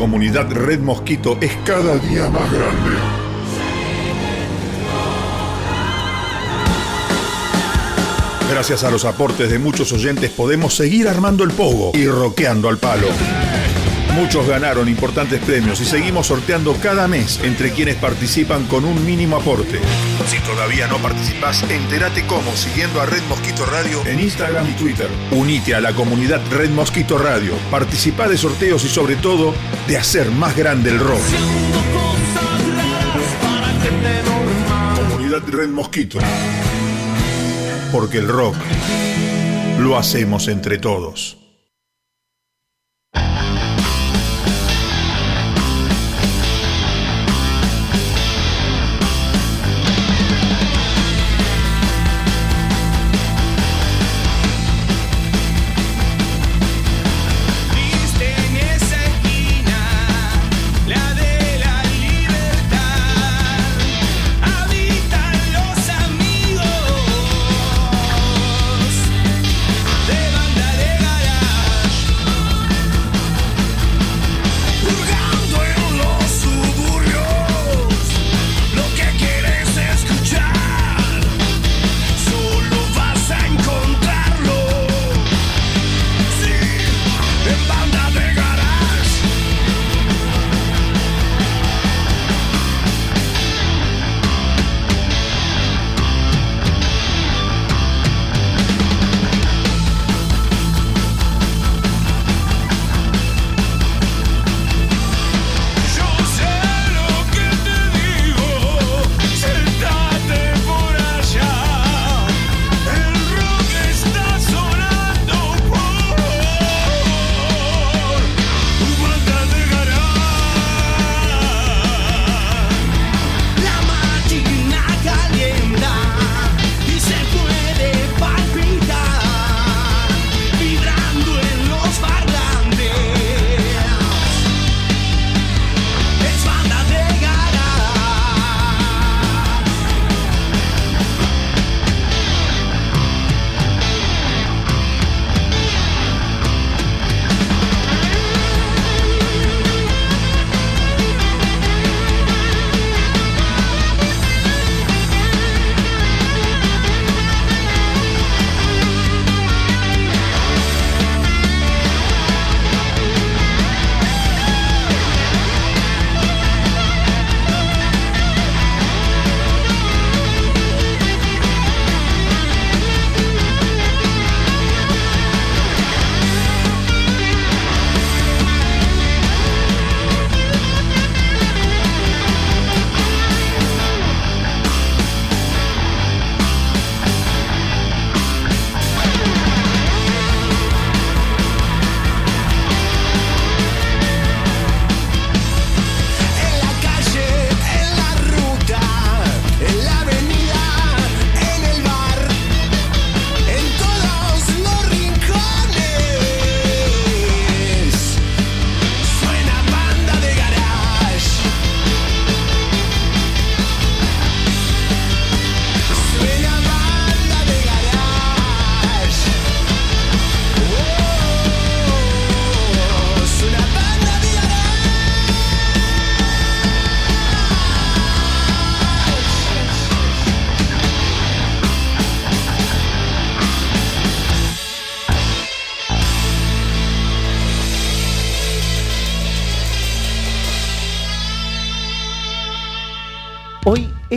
Comunidad Red Mosquito es cada día más grande. Gracias a los aportes de muchos oyentes podemos seguir armando el pogo y roqueando al palo. Muchos ganaron importantes premios y seguimos sorteando cada mes entre quienes participan con un mínimo aporte. Si todavía no participas, entérate cómo siguiendo a Red Mosquito Radio en Instagram y Twitter. Unite a la comunidad Red Mosquito Radio, participa de sorteos y sobre todo de hacer más grande el rock. Comunidad Red Mosquito. Porque el rock lo hacemos entre todos.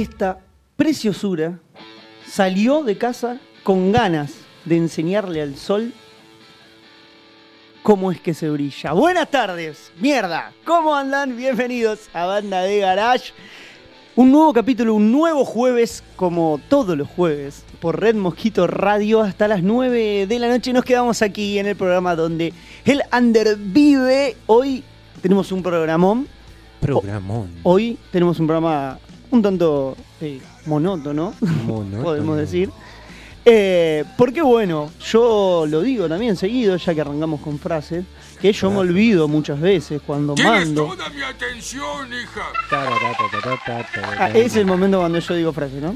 Esta preciosura salió de casa con ganas de enseñarle al sol cómo es que se brilla. Buenas tardes, mierda. ¿Cómo andan? Bienvenidos a Banda de Garage. Un nuevo capítulo, un nuevo jueves, como todos los jueves, por Red Mosquito Radio hasta las 9 de la noche. Nos quedamos aquí en el programa donde el Under vive. Hoy tenemos un programón. Programón. Hoy tenemos un programa un tanto eh, monótono, Monótono. podemos decir. Eh, porque bueno, yo lo digo también seguido, ya que arrancamos con frases, que yo me olvido muchas veces cuando mando. mi atención, hija. Ah, es el momento cuando yo digo frases, ¿no?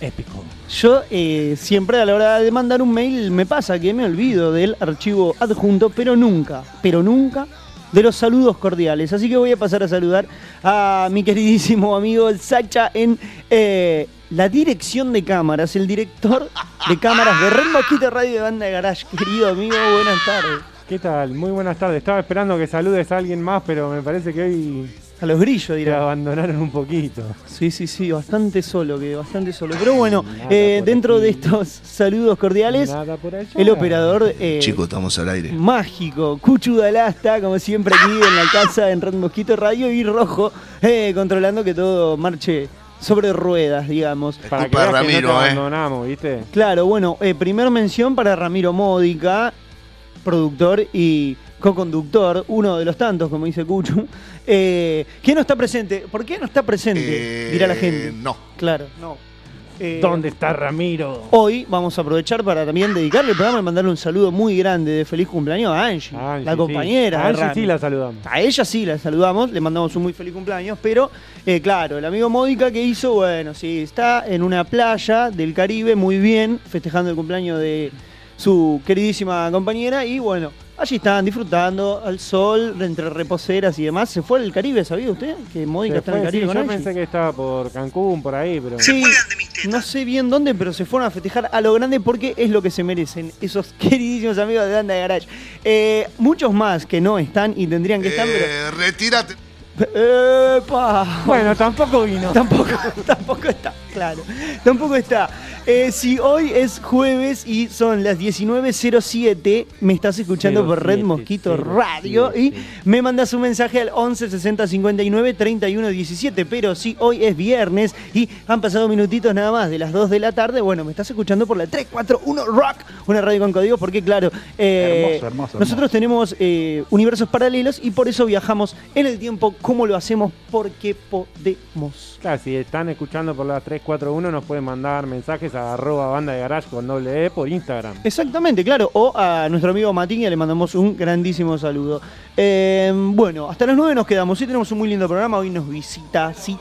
Épico. Yo eh, siempre a la hora de mandar un mail me pasa que me olvido del archivo adjunto, pero nunca, pero nunca de los saludos cordiales. Así que voy a pasar a saludar a mi queridísimo amigo Sacha en eh, la dirección de cámaras, el director de cámaras de Red Mosquito Radio de Banda de Garage. Querido amigo, buenas tardes. ¿Qué tal? Muy buenas tardes. Estaba esperando que saludes a alguien más, pero me parece que hoy A los grillos, te dirá. abandonaron un poquito. Sí, sí, sí, bastante solo, que bastante solo. Pero bueno, eh, dentro de estos saludos cordiales, Nada por allá. el operador eh, Chicos, estamos al aire. mágico, Cuchu Dalasta, como siempre aquí en la casa en Red Mosquito Radio y Rojo, eh, controlando que todo marche sobre ruedas, digamos. Es Para que culpa de veas que no Ramiro, te ¿eh? abandonamos, ¿viste? Claro, bueno, eh, primer mención para Ramiro Módica, productor y co-conductor, uno de los tantos, como dice Cuchu. Eh, ¿Quién no está presente? ¿Por qué no está presente? Eh, dirá la gente. No. Claro, no. Eh, ¿Dónde está Ramiro? Hoy vamos a aprovechar para también dedicarle el programa y mandarle un saludo muy grande de feliz cumpleaños a Angie, Angie, la sí. compañera. A Angie sí la saludamos. A ella sí la saludamos, le mandamos un muy feliz cumpleaños, pero eh, claro, el amigo Módica que hizo, bueno, sí, está en una playa del Caribe muy bien, festejando el cumpleaños de su queridísima compañera y bueno, allí están disfrutando al sol, entre reposeras y demás. Se fue al Caribe, ¿sabía usted? Que Módica Se está en el fue, sí, Caribe con yo Angie. pensé que estaba por Cancún, por ahí, pero... Sí, no sé bien dónde, pero se fueron a festejar a lo grande porque es lo que se merecen esos queridísimos amigos de Banda de Garage. Eh, muchos más que no están y tendrían que estar, pero... Eh, retírate. ¡Epa! Bueno, tampoco vino. Tampoco, tampoco está, claro. Tampoco está. Eh, si hoy es jueves y son las 19.07, me estás escuchando por Red 07, Mosquito Radio 07. y me mandas un mensaje al 11 60 59 31 17. Pero si hoy es viernes y han pasado minutitos nada más de las 2 de la tarde, bueno, me estás escuchando por la 341 Rock, una radio con código, porque claro, eh, Hermoso, hermoso, nosotros tenemos eh, universos paralelos y por eso viajamos en el tiempo. ¿Cómo lo hacemos? Porque podemos. Claro, si están escuchando por la 341 nos pueden mandar mensajes a arroba banda de garage con doble E por Instagram. Exactamente, claro. O a nuestro amigo Matiña le mandamos un grandísimo saludo. Eh, bueno, hasta las 9 nos quedamos. Sí, tenemos un muy lindo programa. Hoy nos visita, sí.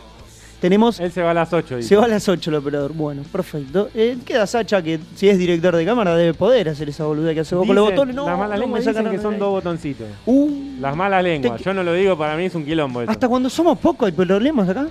Tenemos. Él se va a las 8, dice. Se va a las 8 el operador. Bueno, perfecto. Eh, queda Sacha, que si es director de cámara debe poder hacer esa boluda que hace vos con los botones. No, las malas no lenguas dicen que son dos botoncitos. Uh, Las malas lenguas. Te- Yo no lo digo, para mí es un quilombo hasta cuando somos pocos hay problemas acá.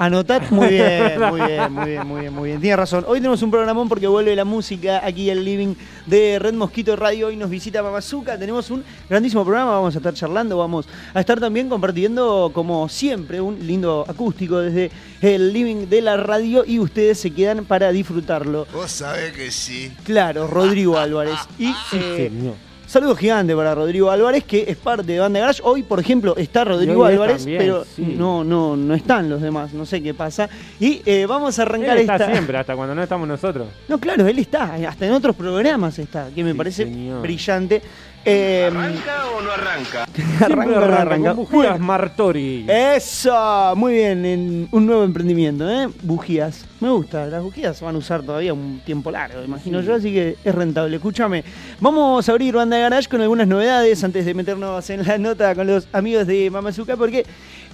Anotad muy bien, muy bien, muy bien, muy bien, muy bien. Tiene razón. Hoy tenemos un programón porque vuelve la música aquí al living de Red Mosquito Radio. Hoy nos visita Mamazuka. Tenemos un grandísimo programa. Vamos a estar charlando, vamos a estar también compartiendo, como siempre, un lindo acústico desde el living de la radio y ustedes se quedan para disfrutarlo. Vos sabés que sí. Claro, Rodrigo Álvarez. Y eh, Señor. Saludo gigante para Rodrigo Álvarez, que es parte de Banda Garage. Hoy, por ejemplo, está Rodrigo él Álvarez, también, pero sí. no, no, no están los demás, no sé qué pasa. Y eh, vamos a Él arrancar está esta. siempre, hasta cuando no estamos nosotros. No, claro, él está, hasta en otros programas está, que me Sí, parece señor. brillante. Eh, ¿Arranca o no arranca? arranca, Siempre no arranca bujías Martori. Eso, muy bien, en un nuevo emprendimiento, ¿eh? Bujías. Me gusta, las bujías se van a usar todavía un tiempo largo, imagino yo, así que es rentable. Escúchame, vamos a abrir Banda de Garage con algunas novedades antes de meternos en la nota con los amigos de Mamazuka, porque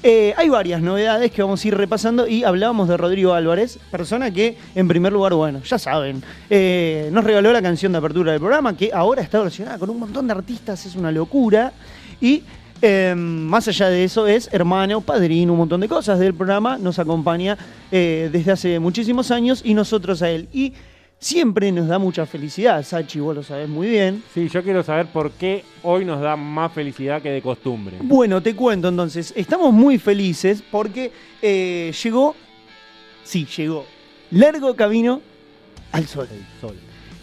eh, hay varias novedades que vamos a ir repasando y hablábamos de Rodrigo Álvarez, persona que, en primer lugar, bueno, ya saben, eh, nos regaló la canción de apertura del programa, que ahora está versionada con un montón de artistas, es una locura. Y eh, más allá de eso, es hermano, padrino, un montón de cosas del programa. Nos acompaña eh, desde hace muchísimos años y nosotros a él. Y siempre nos da mucha felicidad, Sachi, vos lo sabés muy bien. Sí, yo quiero saber por qué hoy nos da más felicidad que de costumbre. Bueno, te cuento entonces. Estamos muy felices porque eh, llegó, sí, llegó, Largo Camino al Sol. Sol.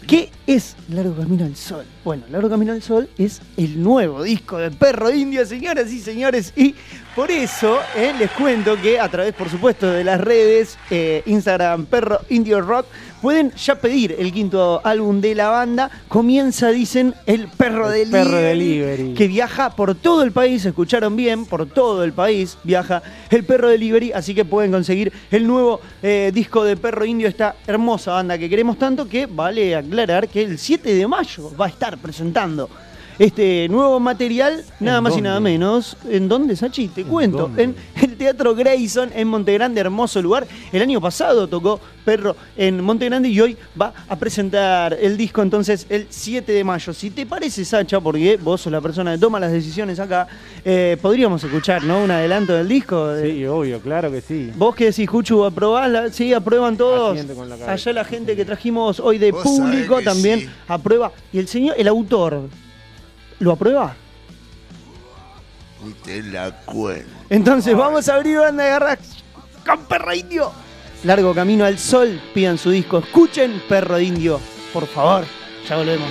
¿Qué es Largo Camino al Sol? Bueno, Largo Camino al Sol es el nuevo disco de Perro Indio, señoras y señores. Y por eso eh, les cuento que a través, por supuesto, de las redes, eh, Instagram Perro Indio Rock, pueden ya pedir el quinto álbum de la banda. Comienza, dicen, el Perro El Delivery. Perro Delivery. Que viaja por todo el país, escucharon bien, por todo el país viaja el Perro Delivery, así que pueden conseguir el nuevo eh, disco de Perro Indio, esta hermosa banda que queremos tanto que vale aclarar que el 7 de mayo va a estar presentando este nuevo material, nada ¿En más y nada menos. ¿En dónde, Sachi? Te ¿En cuento. dónde? En el Teatro Grayson en Montegrande, hermoso lugar. El año pasado tocó Perro en Montegrande y hoy va a presentar el disco entonces el 7 de mayo. Si te parece, Sacha, porque vos sos la persona que toma las decisiones acá, eh, podríamos escuchar, ¿no? Un adelanto del disco. de- Sí, obvio, claro que sí. ¿Vos qué decís, Juchu? ¿Aprobás? la- Sí, aprueban todos. La. Allá la gente que trajimos hoy de público que también sí. aprueba. Y el señor, el autor, ¿lo aprueba? Ni te la cuento. Entonces vamos a abrir banda de garras con Perro Indio. Largo camino al sol, pidan su disco. Escuchen Perro Indio, por favor. Ya volvemos.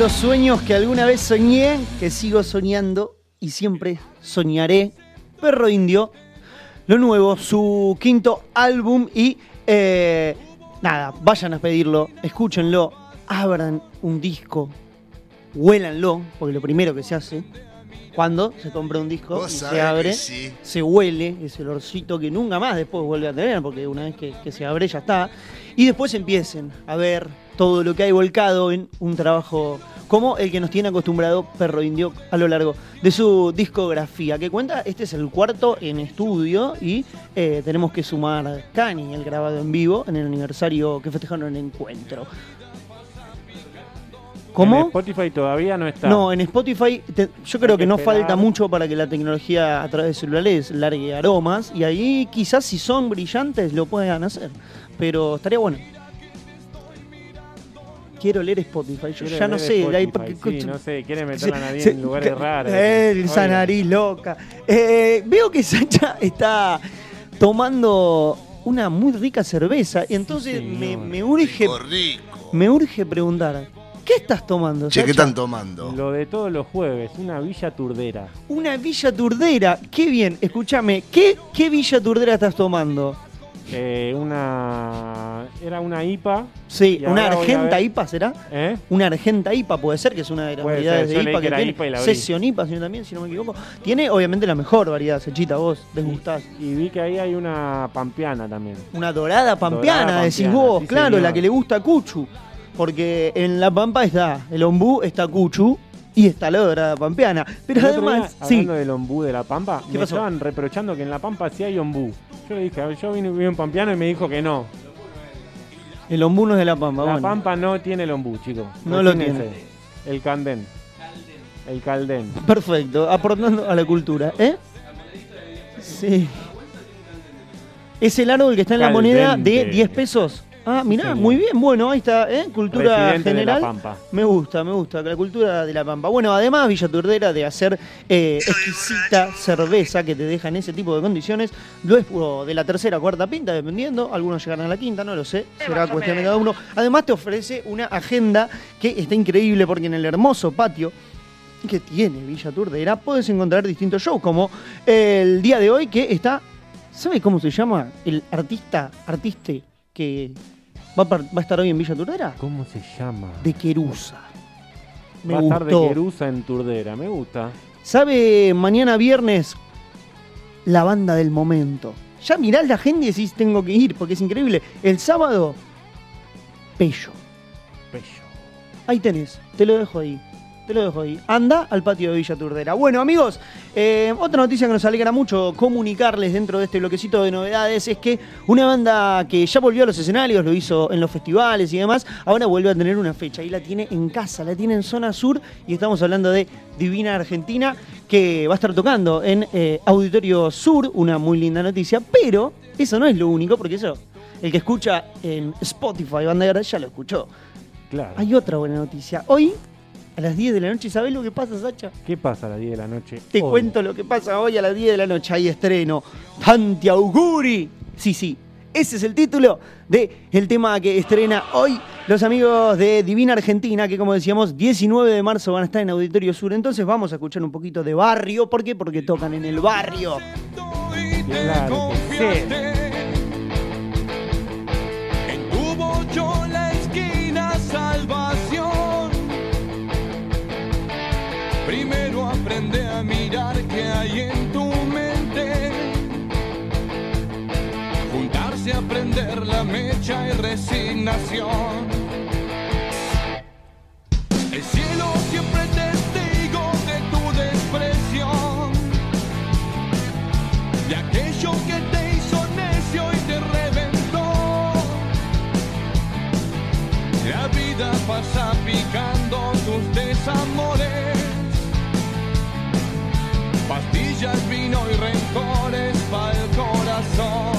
Los sueños que alguna vez soñé, que sigo soñando y siempre soñaré. Perro Indio, lo nuevo, su quinto álbum y eh, nada, vayan a pedirlo, escúchenlo, abran un disco, huélanlo, porque lo primero que se hace cuando se compra un disco y se abre, sí. se huele ese olorcito que nunca más después vuelve a tener, porque una vez que, que se abre ya está. Y después empiecen a ver todo lo que hay volcado en un trabajo como el que nos tiene acostumbrado Perro Indio a lo largo de su discografía, que cuenta, este es el cuarto en estudio y eh, tenemos que sumar Cani, el grabado en vivo, en el aniversario que festejaron el encuentro. En ¿Cómo? Spotify todavía no está. No, en Spotify te- yo creo que que no esperar. falta mucho para que la tecnología a través de celulares largue aromas y ahí quizás si son brillantes lo puedan hacer, pero estaría bueno. Quiero leer Spotify, yo ya no sé, Spotify, sí, no sé, quiere meter a nadie se- en lugares raros. Eh, esa Oiga, nariz loca. Eh, veo que Sacha está tomando una muy rica cerveza y entonces me, me urge Rico, rico. me urge preguntar, ¿qué estás tomando? Che, ¿qué están tomando? Lo de todos los jueves, una villa turdera. Una villa turdera. Qué bien. Escúchame, ¿qué, ¿qué villa turdera estás tomando? Eh, una. Era una IPA. Sí, Y una argenta IPA, ¿será? ¿eh? Una argenta IPA puede ser, que es una de las Puede variedades ser, de IPA que que, tiene. IPA y la abrí. Session IPA, sino también, si no me equivoco. Tiene obviamente la mejor variedad, Sechita, vos, desgustás. Y vi que ahí hay una pampeana también. Una dorada pampeana, Dorada decís pampeana, vos, sí, claro, señor. la que le gusta a Cuchu. Porque en la pampa está el ombú, está Cuchu y está la dorada pampeana. Pero El otro día, además, sí, hablando del ombú de la Pampa, ¿Qué me pasó? estaban reprochando que en la Pampa sí hay ombú. Yo le dije, a ver, yo vine, vivo en Pampeano y me dijo que no. el ombú no es de la pampa. la bueno. Pampa no tiene el ombú, chicos. No lo tiene. El candén. El caldén. Perfecto, aportando a la cultura, ¿eh? Sí. Es el árbol que está en la moneda de Caldente. 10 pesos. Ah, mirá, muy bien, bueno, ahí está, ¿eh? Cultura Presidente de la general. Pampa. Me gusta, me gusta, la cultura de la Pampa. Bueno, además Villa Turdera de hacer eh, exquisita cerveza que te deja en ese tipo de condiciones, lo es puro de la tercera o cuarta pinta, dependiendo. Algunos llegarán a la quinta, no lo sé, será cuestión de cada uno. Además te ofrece una agenda que está increíble porque en el hermoso patio que tiene Villa Turdera puedes encontrar distintos shows, como el día de hoy que está, ¿sabe cómo se llama? El artista, artiste que va a, va a estar hoy en Villa Turdera ¿Cómo se llama? de Querusa. Me Va a estar de gustó. Querusa en Turdera, me gusta. ¿Sabe mañana viernes la banda del momento? Ya mirás la agenda y decís tengo que ir porque es increíble. El sábado, Pello. Pello. Ahí tenés, te lo dejo ahí. Te lo dejo ahí. Anda al patio de Villa Turdera. Bueno, amigos, eh, otra noticia que nos alegra mucho comunicarles dentro de este bloquecito de novedades es que una banda que ya volvió a los escenarios, lo hizo en los festivales y demás, ahora vuelve a tener una fecha y la tiene en casa, la tiene en zona sur y estamos hablando de Divina Argentina que va a estar tocando en eh, Auditorio Sur, una muy linda noticia, pero eso no es lo único porque eso, el que escucha en Spotify, Banda Guerra, ya lo escuchó. Claro. Hay otra buena noticia. Hoy, a las 10 de la noche, ¿sabés lo que pasa, Sacha? ¿Qué pasa a las 10 de la noche? Te hoy? cuento lo que pasa hoy a las 10 de la noche. Hay estreno. Tanti Auguri. Sí, sí. Ese es el título de el tema que estrena hoy los amigos de Divina Argentina, que como decíamos, 19 de marzo van a estar en Auditorio Sur. Entonces vamos a escuchar un poquito de barrio. ¿Por qué? Porque tocan en el barrio. Claro que sí. Hay en tu mente. Juntarse a prender la mecha y resignación. El cielo siempre testigo de tu despreciación de aquello que te hizo necio y te reventó. La vida pasa picando tus desamores, pastillas, vino y rencores para el corazón.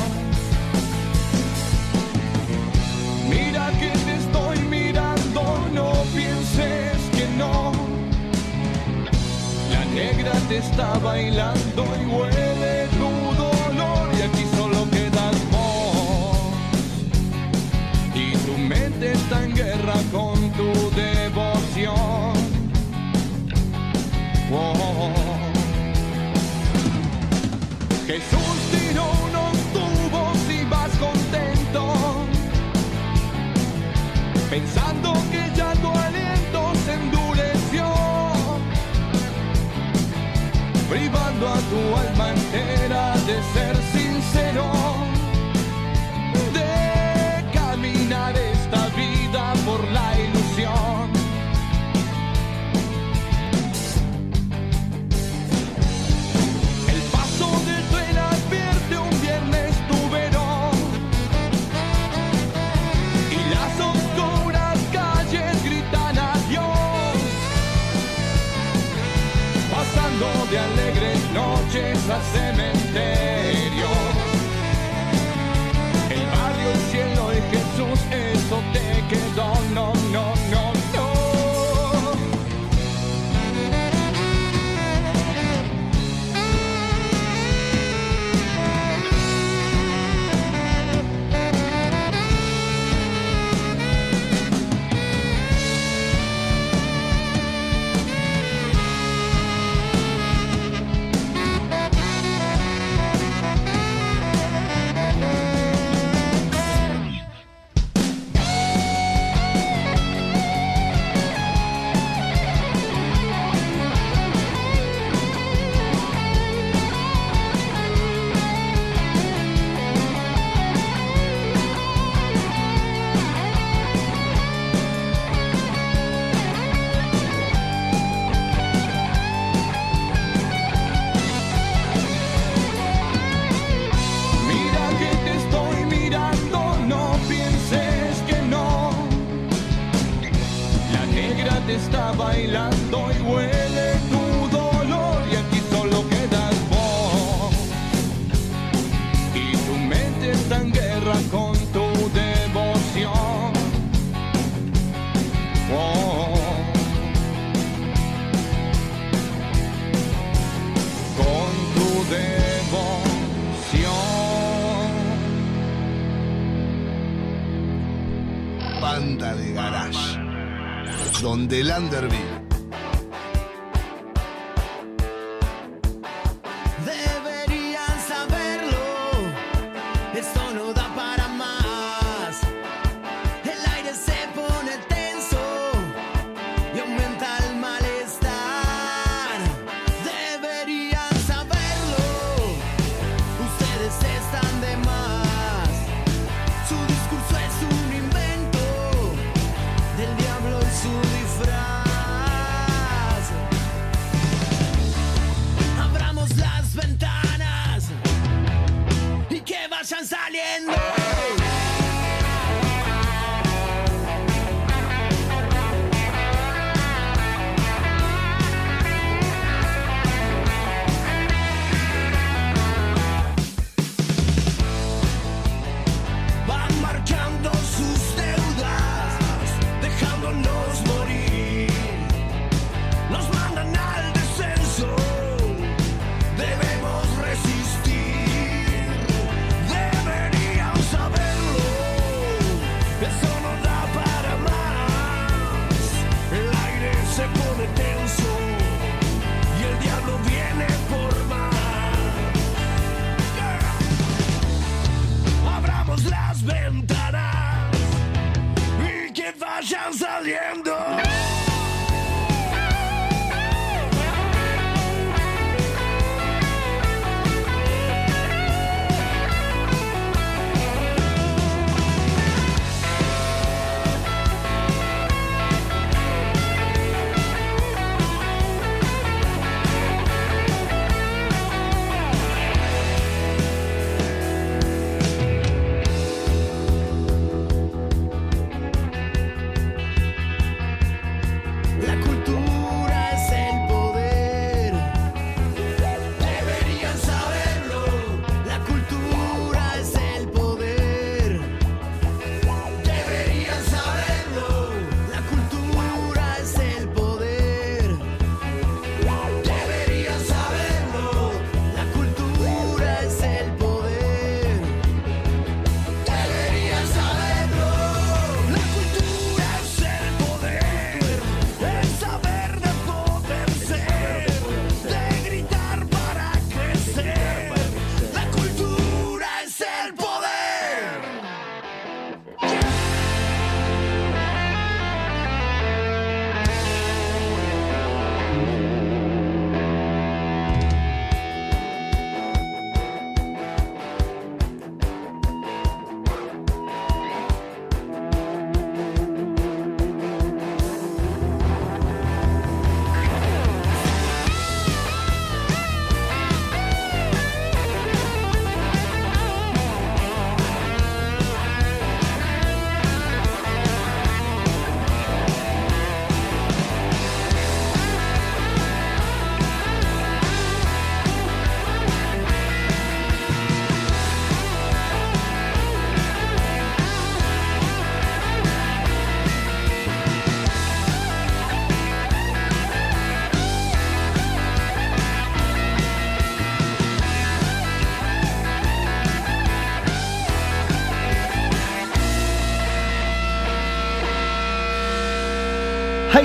Mira que te estoy mirando, no pienses que no. La negra te está bailando y huele tu dolor y aquí solo quedas vos. Y tu mente está en guerra con Jesús tiró unos tubos y más contento, pensando que ya tu aliento se endureció, privando a tu alma entera de ser sincero, de caminar esta vida. pirata está bailando y huele. donde Lander vive.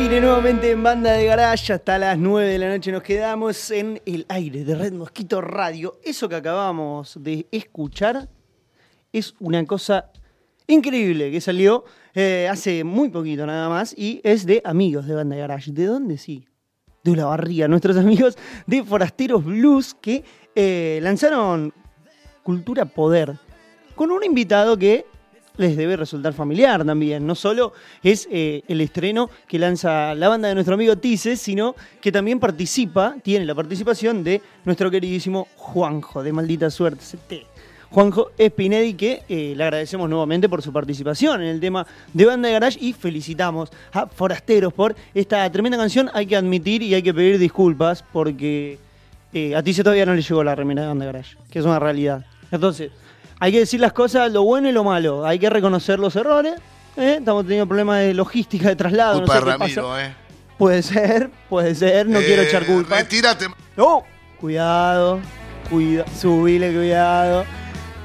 Nuevamente en banda de garage, hasta las 9 de la noche nos quedamos en el aire de Red Mosquito Radio. Eso que acabamos de escuchar es una cosa increíble que salió eh, hace muy poquito nada más y es de amigos de banda de garage. ¿De dónde sí? De la barriga, nuestros amigos de Forasteros Blues que eh, lanzaron Cultura Poder con un invitado que les debe resultar familiar también. No solo es eh, el estreno que lanza la banda de nuestro amigo Tices, sino que también participa, tiene la participación de nuestro queridísimo Juanjo, de Maldita Suerte CT. Juanjo Espinedi, que eh, le agradecemos nuevamente por su participación en el tema de Banda de Garage y felicitamos a Forasteros por esta tremenda canción. Hay que admitir y hay que pedir disculpas porque eh, a Tice todavía no le llegó la remera de Banda de Garage, que es una realidad. Entonces, hay que decir las cosas, lo bueno y lo malo. Hay que reconocer los errores. ¿eh? Estamos teniendo problemas de logística, de traslado. Culpa no de sé Ramiro. ¿eh? Puede ser, puede ser. No quiero Eh, echar culpa. Retírate. No, cuidado, cuida, subile, cuidado,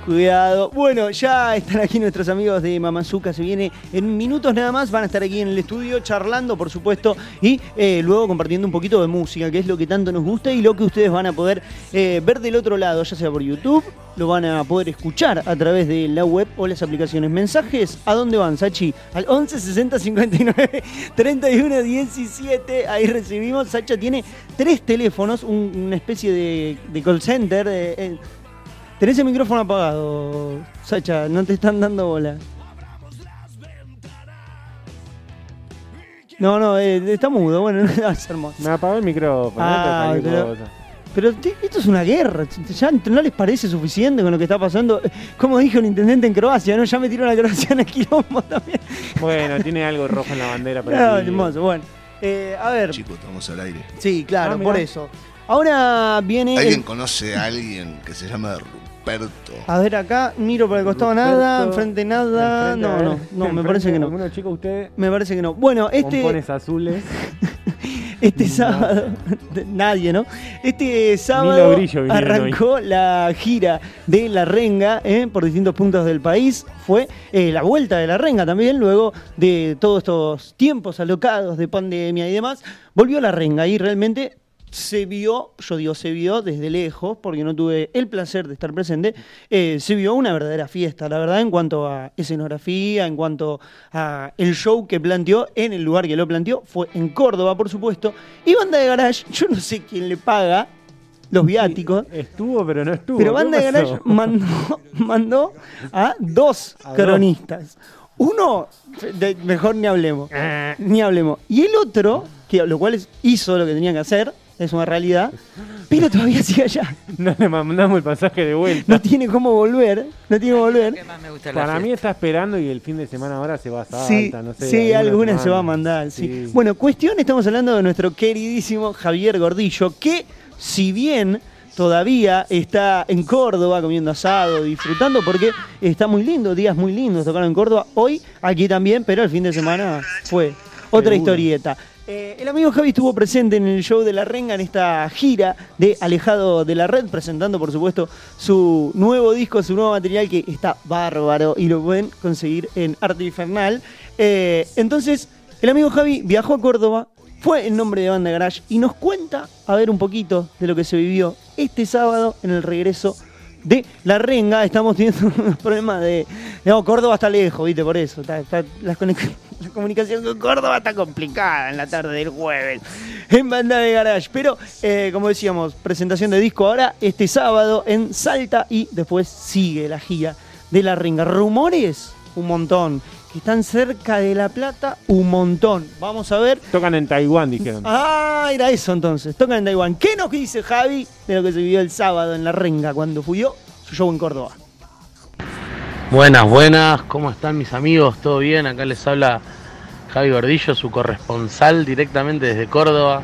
cuidado. Bueno, ya están aquí nuestros amigos de Mamazuca, se viene en minutos nada más, van a estar aquí en el estudio charlando, por supuesto, y eh, luego compartiendo un poquito de música, que es lo que tanto nos gusta y lo que ustedes van a poder eh, ver del otro lado, ya sea por YouTube, lo van a poder escuchar a través de la web o las aplicaciones. ¿Mensajes? ¿A dónde van, Sachi? Al 11 60 59 31 17. Ahí recibimos. Sacha tiene tres teléfonos, un- una especie de, call center. Tenés el micrófono apagado, Sacha, no te están dando bola. No, no, eh, está mudo, bueno, no es hermoso. Me apagó el micrófono. Ah, no pero- cosa. Pero esto es una guerra, ya no les parece suficiente con lo que está pasando. Como dijo el intendente en Croacia, ¿no? Ya metieron a Croacia en el quilombo también. Bueno, tiene algo rojo en la bandera. No, pero sí. hermoso, bueno. Eh, a ver, Chicos, estamos al aire. sí, claro, Ah, por eso. Ahora viene... ¿Alguien el- conoce a alguien que se llama A ver acá, miro por el costado nada, enfrente nada. enfrente, No, no, no, me parece que no. ¿Alguno chico usted? Me parece que no. Bueno, este, Pompones azules. este sábado, nadie, ¿no? Este sábado arrancó la gira de La Renga eh, por distintos puntos del país. Fue eh, la vuelta de La Renga también, luego de todos estos tiempos alocados de pandemia y demás. Volvió La Renga y realmente se vio, yo digo se vio desde lejos, porque no tuve el placer de estar presente, eh, se vio una verdadera fiesta, la verdad, en cuanto a escenografía, en cuanto a el show que planteó en el lugar que lo planteó, fue en Córdoba, por supuesto. Y Banda de Garage, yo no sé quién le paga los viáticos, Estuvo, pero no estuvo. pero ¿Qué Banda de? Garage mandó, mandó a dos A dos. cronistas. Uno, de- mejor ni hablemos. Eh, Ni hablemos. Y el otro, que lo cual es- hizo lo que tenía que hacer, es una realidad, pero todavía sigue allá. no le mandamos el pasaje de vuelta. No tiene cómo volver, no tiene cómo volver. ¿Qué más me gusta de la Para mí está esperando y el fin de semana ahora se va a Salta, Sí, no sé. sí, alguna se va a mandar, sí. Sí. Bueno, cuestión, estamos hablando de nuestro queridísimo Javier Gordillo, que si bien todavía está en Córdoba comiendo asado, disfrutando, porque está muy lindo, días muy lindos tocaron en Córdoba, hoy aquí también, pero el fin de semana fue otra Seguro. historieta. Eh, el amigo Javi estuvo presente en el show de La Renga en esta gira de Alejado de la Red, presentando por supuesto su nuevo disco, su nuevo material que está bárbaro y lo pueden conseguir en Arte Infernal. Eh, entonces, el amigo Javi viajó a Córdoba, fue en nombre de Banda Garage y nos cuenta a ver un poquito de lo que se vivió este sábado en el regreso de La Renga. Estamos teniendo unos problemas de... No, Córdoba está lejos, viste, por eso. Está, está- la, conex- la comunicación con Córdoba está complicada en la tarde del jueves. En Banda de Garage. Pero, eh, como decíamos, presentación de disco ahora este sábado en Salta y después sigue la gira de La Renga. Rumores, un montón. Que están cerca de La Plata, un montón. Vamos a ver. Tocan en Taiwán, dijeron. Ah, era eso entonces. Tocan en Taiwán. ¿Qué nos dice Javi de lo que se vivió el sábado en La Renga cuando fuyó su show en Córdoba? Buenas, buenas, ¿cómo están mis amigos? ¿Todo bien? Acá les habla Javi Gordillo, su corresponsal directamente desde Córdoba,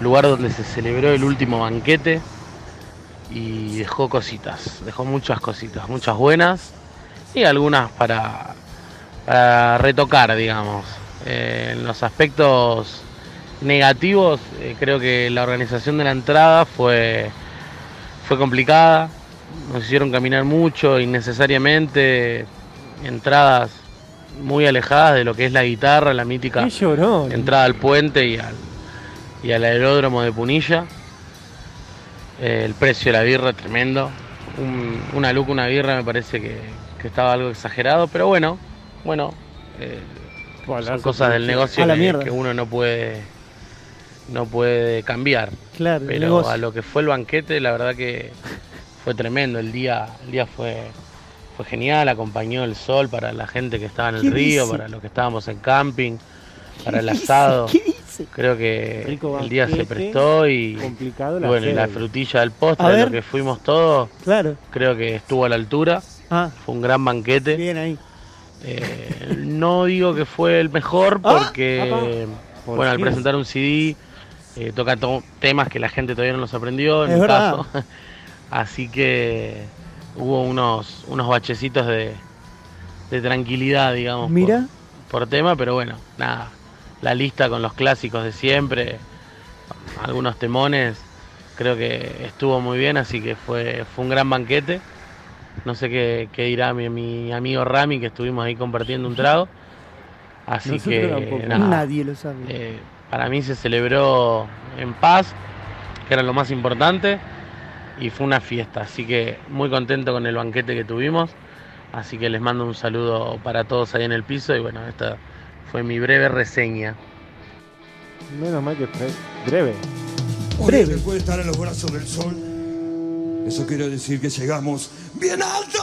lugar donde se celebró el último banquete y dejó cositas, dejó muchas cositas, muchas buenas y algunas para, retocar, digamos. Eh, en los aspectos negativos, eh, creo que la organización de la entrada fue, fue complicada, nos hicieron caminar mucho innecesariamente, entradas muy alejadas de lo que es la guitarra, la mítica entrada al puente y al, y al aeródromo de Punilla. Eh, el precio de la birra tremendo. Un- una luca, una birra me parece que, que estaba algo exagerado, pero bueno, bueno, eh, son cosas del negocio A la que, uno no puede no puede cambiar. Claro, Pero a lo que fue el banquete, la verdad que fue tremendo. El día, el día fue, fue genial, acompañó el sol para la gente que estaba en ¿Qué el río, dice? para los que estábamos en camping, para el ¿Qué dice? asado. ¿Qué dice? Creo que Rico el día se prestó y, Complicado la bueno, y la frutilla del postre, de lo que fuimos todos, Claro. creo que estuvo a la altura. Ah, Fue un gran banquete. bien ahí. Eh, no digo que fue el mejor Ah, porque, ¿Por bueno, al presentar un CD eh, toca to- temas que la gente todavía no los aprendió, en Es mi verdad. caso. Así que hubo unos, unos bachecitos de, de tranquilidad, digamos, por- Mira. Por, tema, pero bueno, nada. La lista con los clásicos de siempre, algunos temones, creo que estuvo muy bien, así que fue, fue un gran banquete. No sé qué, qué dirá mi, mi amigo Rami, que estuvimos ahí compartiendo un trago. Así Nosotros que nada, Nadie lo sabe. eh, para mí se celebró en paz, que era lo más importante, y fue una fiesta. Así que muy contento con el banquete que tuvimos. Así que les mando un saludo para todos ahí en el piso y bueno, esta fue mi breve reseña. Menos mal que fue breve. Breve. después de estar en los brazos del sol, eso quiere decir que llegamos bien alto.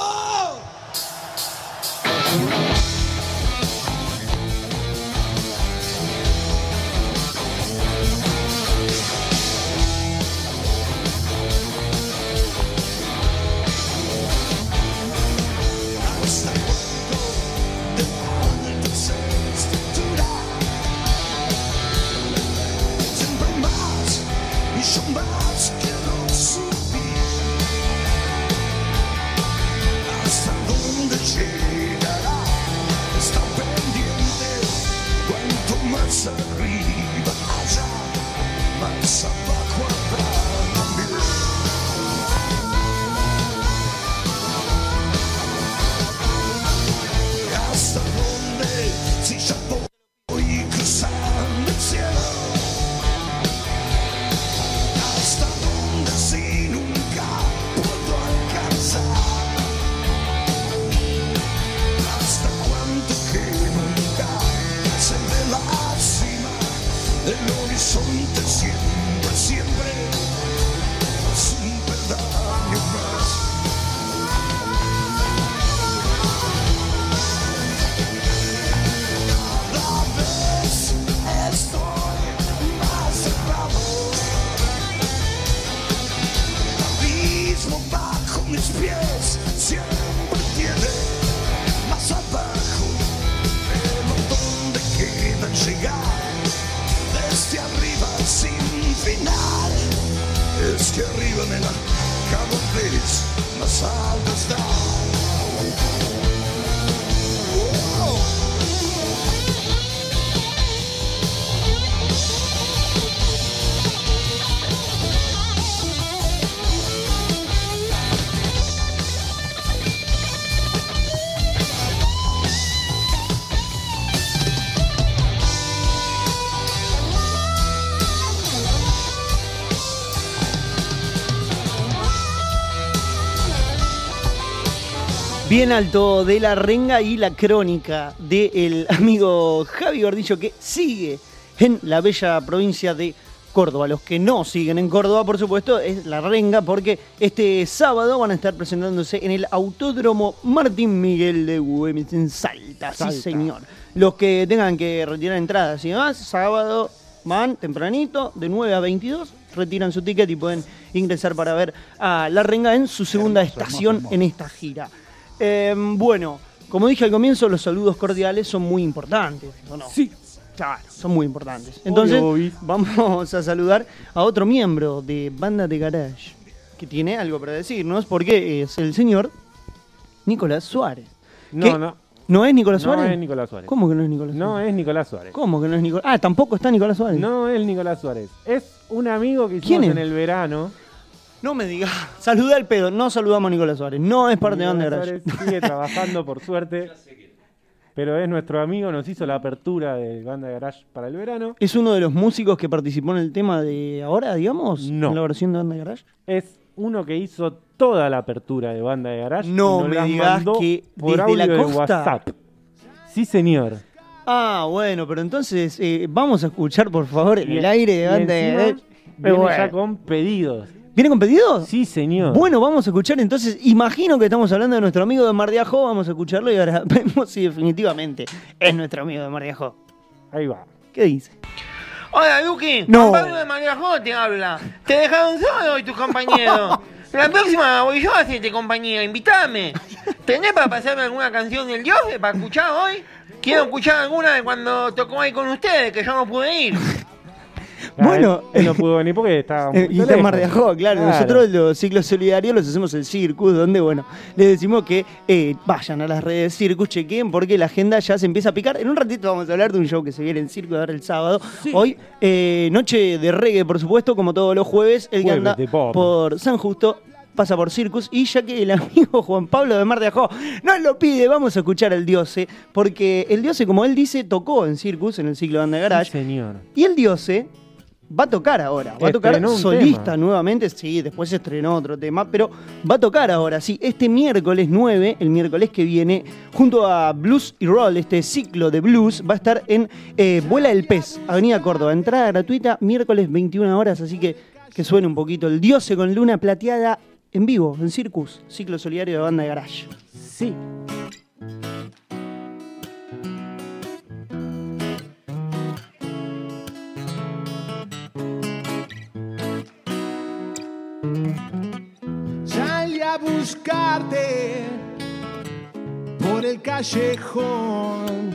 Bien alto de la renga y la crónica del amigo Javi Gordillo que sigue en la bella provincia de Córdoba. Los que no siguen en Córdoba, por supuesto, es la renga porque este sábado van a estar presentándose en el Autódromo Martín Miguel de Güemes en Salta. Sí, señor. Los que tengan que retirar entradas y demás, sábado van tempranito, de 9 a 22, retiran su ticket y pueden ingresar para ver a La Renga en su segunda estación en esta gira. Eh, bueno, como dije al comienzo, los saludos cordiales son muy importantes, ¿o no? Sí. Claro, son muy importantes. Entonces, Obvio, vamos a saludar a otro miembro de Banda de Garage, que tiene algo para decirnos, porque es el señor Nicolás Suárez. No, no. ¿No es Nicolás No Suárez? es Nicolás Suárez. ¿Cómo que no es Nicolás No Suárez? es Nicolás Suárez. ¿Cómo que no es Nicolás? Ah, tampoco está Nicolás Suárez. No es Nicolás Suárez. Es un amigo que ¿Quién hicimos es? en el verano. No me digas. Saluda al pedo. No saludamos a Nicolás Suárez. No es parte de Banda de Nicolás Garage. Suárez sigue trabajando, por suerte. pero es nuestro amigo, nos hizo la apertura de Banda de Garage para el verano. ¿Es uno de los músicos que participó en el tema de ahora, digamos? No. En la versión de Banda de Garage. Es uno que hizo toda la apertura de Banda de Garage. No me digas que por desde audio la de costa. WhatsApp. Sí, señor. Ah, bueno, pero entonces eh, vamos a escuchar, por favor, el aire de Banda de encima Garage. Viene Bueno. ya con pedidos. ¿Viene con pedidos? Sí, señor. Bueno, vamos a escuchar entonces. Imagino que estamos hablando de nuestro amigo de Mar de Ajó. Vamos a escucharlo y ahora vemos si definitivamente es nuestro amigo de Mar de Ajó. Ahí va. ¿Qué dice? Hola, Duki. No. Pablo de Mariajó te habla. Te dejaron solo hoy tus compañeros. La próxima voy yo a hacerte compañía. Invítame. ¿Tenés para pasarme alguna canción del Dios para escuchar hoy? Quiero escuchar alguna de cuando tocó ahí con ustedes, que yo no pude ir. Ah, Bueno, él, él no pudo venir porque estaba Eh, poquito y está en Mar de lejos. Ajó, claro. Nosotros los ciclos solidarios los hacemos en Circus, donde, bueno, les decimos que eh, vayan a las redes de Circus, chequen, porque la agenda ya se empieza a picar. En un ratito vamos a hablar de un show que se viene en Circus ahora el sábado. Hoy, eh, noche de reggae, por supuesto, como todos los jueves. El que anda por San Justo pasa por Circus y ya que el amigo Juan Pablo de Mar de Ajó nos lo pide, vamos a escuchar al Diose, porque el Diose, como él dice, tocó en Circus, en el ciclo Banda Sí, Garage, señor. y el Diose va a tocar ahora, va a tocar solista tema. nuevamente, sí, después se estrenó otro tema, pero va a tocar ahora, sí, este miércoles 9, el miércoles que viene, junto a Blues y Roll, este ciclo de blues, va a estar en eh, Vuela el Pez, Avenida Córdoba, entrada gratuita, miércoles 21 horas, así que que suene un poquito el Diose con luna plateada en vivo, en Circus, ciclo solidario de banda de garage. Sí. Buscarte por el callejón.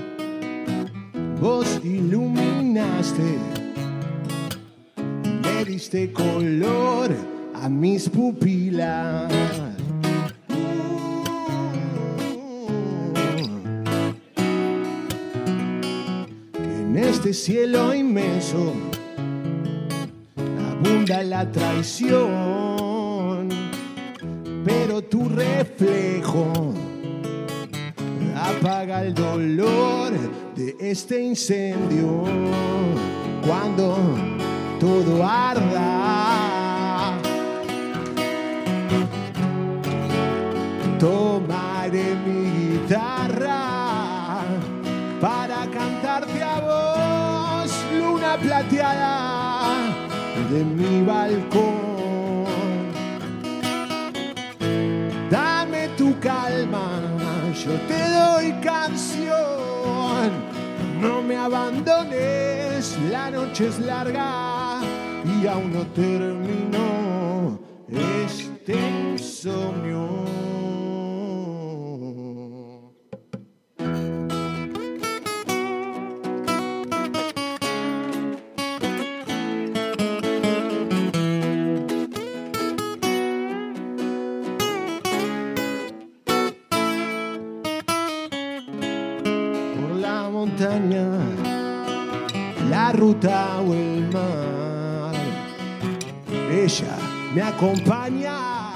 Vos iluminaste, me diste color a mis pupilas. En este cielo inmenso abunda la traición, tu reflejo apaga el dolor de este incendio cuando todo arda. Tomaré mi guitarra para cantarte a vos, luna plateada de mi balcón. Yo te doy canción. No me abandones, la noche es larga y aún no terminó este insomnio. El mar. Ella me acompaña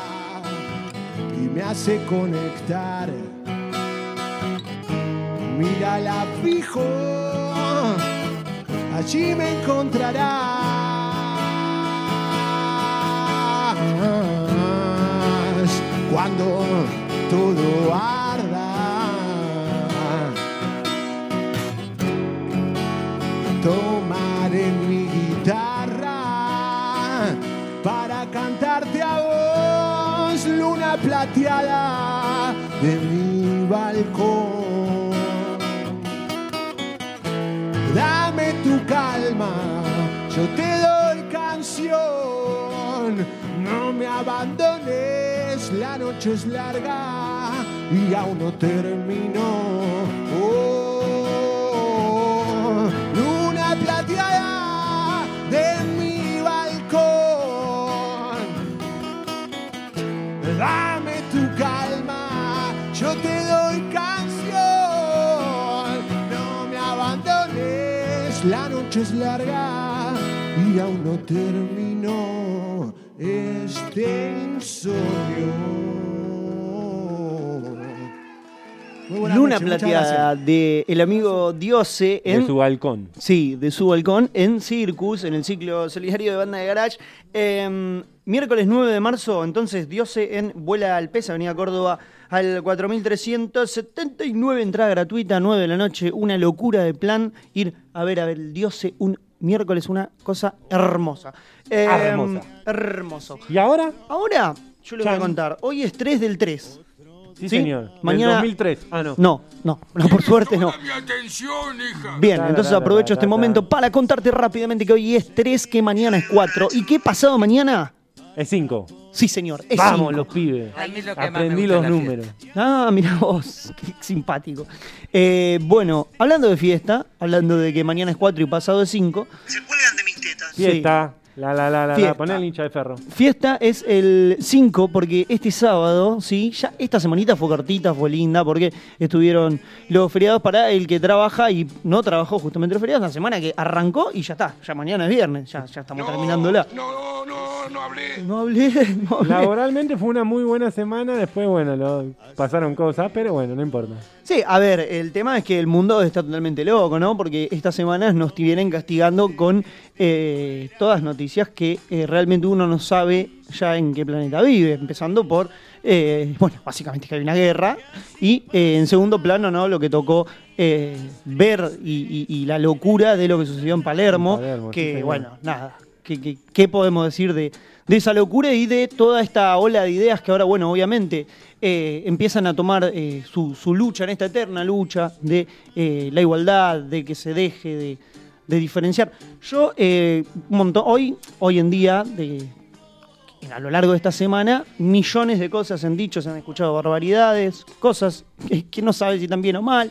y me hace conectar. Mírala fijo, allí me encontrarás cuando todo arda. Plateada de mi balcón. Dame tu calma, yo te doy canción. No me abandones, la noche es larga y aún no terminó. Noche es larga y aún no terminó este buenas Luna plateada de el amigo Diose en De su balcón. Sí, de su balcón en Circus, en el ciclo solidario de banda de garage. Eh, miércoles 9 de marzo, entonces Diose en Vuela al Pez, Avenida Córdoba, al 4379, entrada gratuita, 9 de la noche, una locura de plan, ir a ver a ver el Diose un miércoles, una cosa hermosa. Eh, Hermosa. Hermoso. ¿Y ahora? Ahora, yo les voy a contar, hoy es 3 del 3. Sí, ¿Sí? señor. Del Mañana- 2003. Ah, no. No, no, no, por suerte no. mi atención, hija. Bien, entonces aprovecho este momento para contarte rápidamente que hoy es 3, que mañana es 4 y que pasado mañana, Es 5. Sí señor, es Vamos, 5. los pibes. A mí lo que más me Aprendí gusta los números. Ah, mira vos, qué simpático. Eh, bueno, hablando de fiesta, hablando de que mañana es 4 y pasado es 5, Fiesta. La, la, la, la, la. Poné el hincha de ferro. Fiesta es el 5 porque este sábado, sí, ya esta semanita fue cortita, fue linda porque estuvieron los feriados para el que trabaja y no trabajó justamente los feriados, una semana que arrancó y ya está, ya mañana es viernes, ya, ya estamos terminándola. No, no, no hablé. No hablé, no hablé. Laboralmente fue una muy buena semana. Después, bueno, lo, pasaron cosas, pero bueno, no importa. Sí, a ver, el tema es que el mundo está totalmente loco, ¿no? Porque estas semanas nos vienen castigando con eh, todas noticias que eh, realmente uno no sabe ya en qué planeta vive, empezando por, eh, bueno, básicamente que hay una guerra, y eh, en segundo plano, ¿no? Lo que tocó ver y, y- y la locura de lo que sucedió en Palermo, En Palermo, sí, que, bueno, nada, ¿qué, qué, qué podemos decir de, de esa locura y de toda esta ola de ideas que ahora, bueno, obviamente eh, empiezan a tomar eh, su, su lucha en esta eterna lucha de eh, la igualdad, de que se deje de, de diferenciar. Yo, eh, un hoy, hoy en día, de, a lo largo de esta semana, millones de cosas se han dicho, se han escuchado barbaridades, cosas que, no sabes si están bien o mal.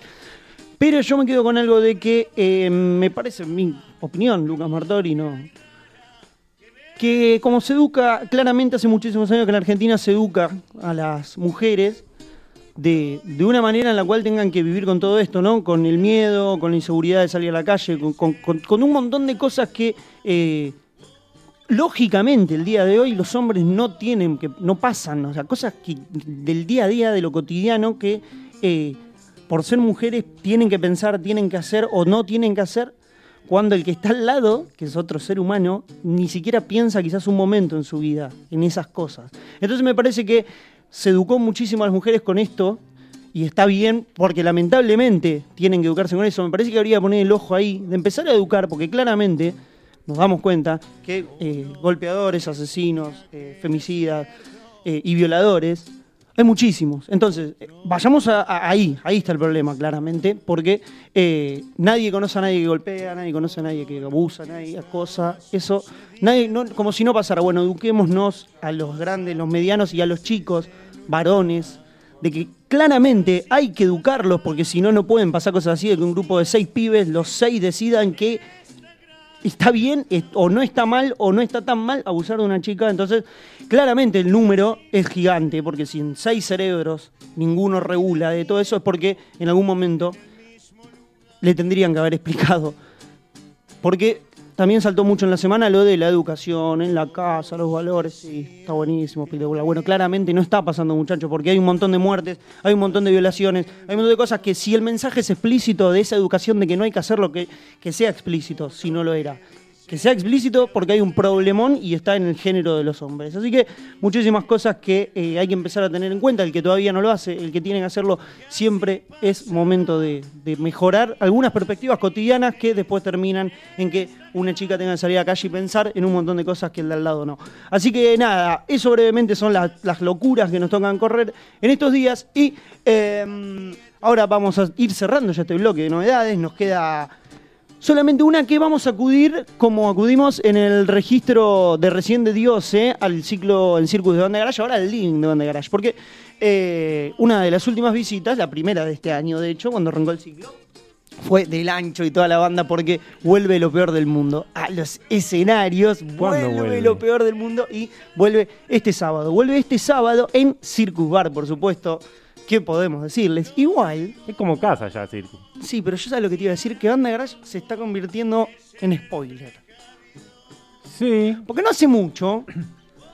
Pero yo me quedo con algo de que eh, me parece, en mi opinión, Lucas Martori, no. Que como se educa, claramente hace muchísimos años que en Argentina se educa a las mujeres de, de una manera en la cual tengan que vivir con todo esto, ¿no? Con el miedo, con la inseguridad de salir a la calle, con, un montón de cosas que eh, lógicamente el día de hoy los hombres no tienen, que no pasan, o sea, cosas que del día a día, de lo cotidiano, que eh, por ser mujeres tienen que pensar, tienen que hacer o no tienen que hacer, cuando el que está al lado, que es otro ser humano, ni siquiera piensa quizás un momento en su vida en esas cosas. Entonces me parece que se educó muchísimo a las mujeres con esto y está bien porque lamentablemente tienen que educarse con eso. Me parece que habría que poner el ojo ahí, de empezar a educar, porque claramente nos damos cuenta que eh, golpeadores, asesinos, eh, femicidas eh, y violadores, hay muchísimos. Entonces, eh, vayamos a- a- ahí, ahí está el problema, claramente, porque eh, nadie conoce a nadie que golpea, nadie conoce a nadie que abusa, nadie acosa, eso, nadie, no, como si no pasara. Bueno, eduquémonos a los grandes, los medianos y a los chicos, varones, de que claramente hay que educarlos, porque si no, no pueden pasar cosas así, de que un grupo de seis pibes, los seis decidan que está bien o no está mal o no está tan mal abusar de una chica. Entonces, claramente el número es gigante, porque si en seis cerebros ninguno regula de todo eso, es porque en algún momento le tendrían que haber explicado. Porque también saltó mucho en la semana lo de la educación, en la casa, los valores, sí, está buenísimo, espectacular. Bueno, claramente no está pasando, muchachos, porque hay un montón de muertes, hay un montón de violaciones, hay un montón de cosas que si el mensaje es explícito de esa educación de que no hay que hacerlo, que, que sea explícito, si no lo era. Que sea explícito porque hay un problemón y está en el género de los hombres. Así que muchísimas cosas que eh, hay que empezar a tener en cuenta. El que todavía no lo hace, el que tiene que hacerlo, siempre es momento de, mejorar algunas perspectivas cotidianas que después terminan en que una chica tenga que salir a la calle y pensar en un montón de cosas que el de al lado no. Así que nada, eso brevemente son las, locuras que nos tocan correr en estos días. Y eh, ahora vamos a ir cerrando ya este bloque de novedades. Nos queda Solamente una que vamos a acudir, como acudimos en el registro de recién de Dios, ¿eh? al ciclo en Circus de Banda Garage, ahora al Living de Banda Garage. Porque eh, una de las últimas visitas, la primera de este año, de hecho, cuando arrancó el ciclo, fue del ancho y toda la banda porque vuelve lo peor del mundo a los escenarios, vuelve, vuelve? lo peor del mundo y vuelve este sábado. Vuelve este sábado en Circus Bar, por supuesto. ¿Qué podemos decirles? Igual, Es como casa ya, Circo. Sí, pero yo sabes lo que te iba a decir, que Banda Garage se está convirtiendo en spoiler. Sí. Porque no hace mucho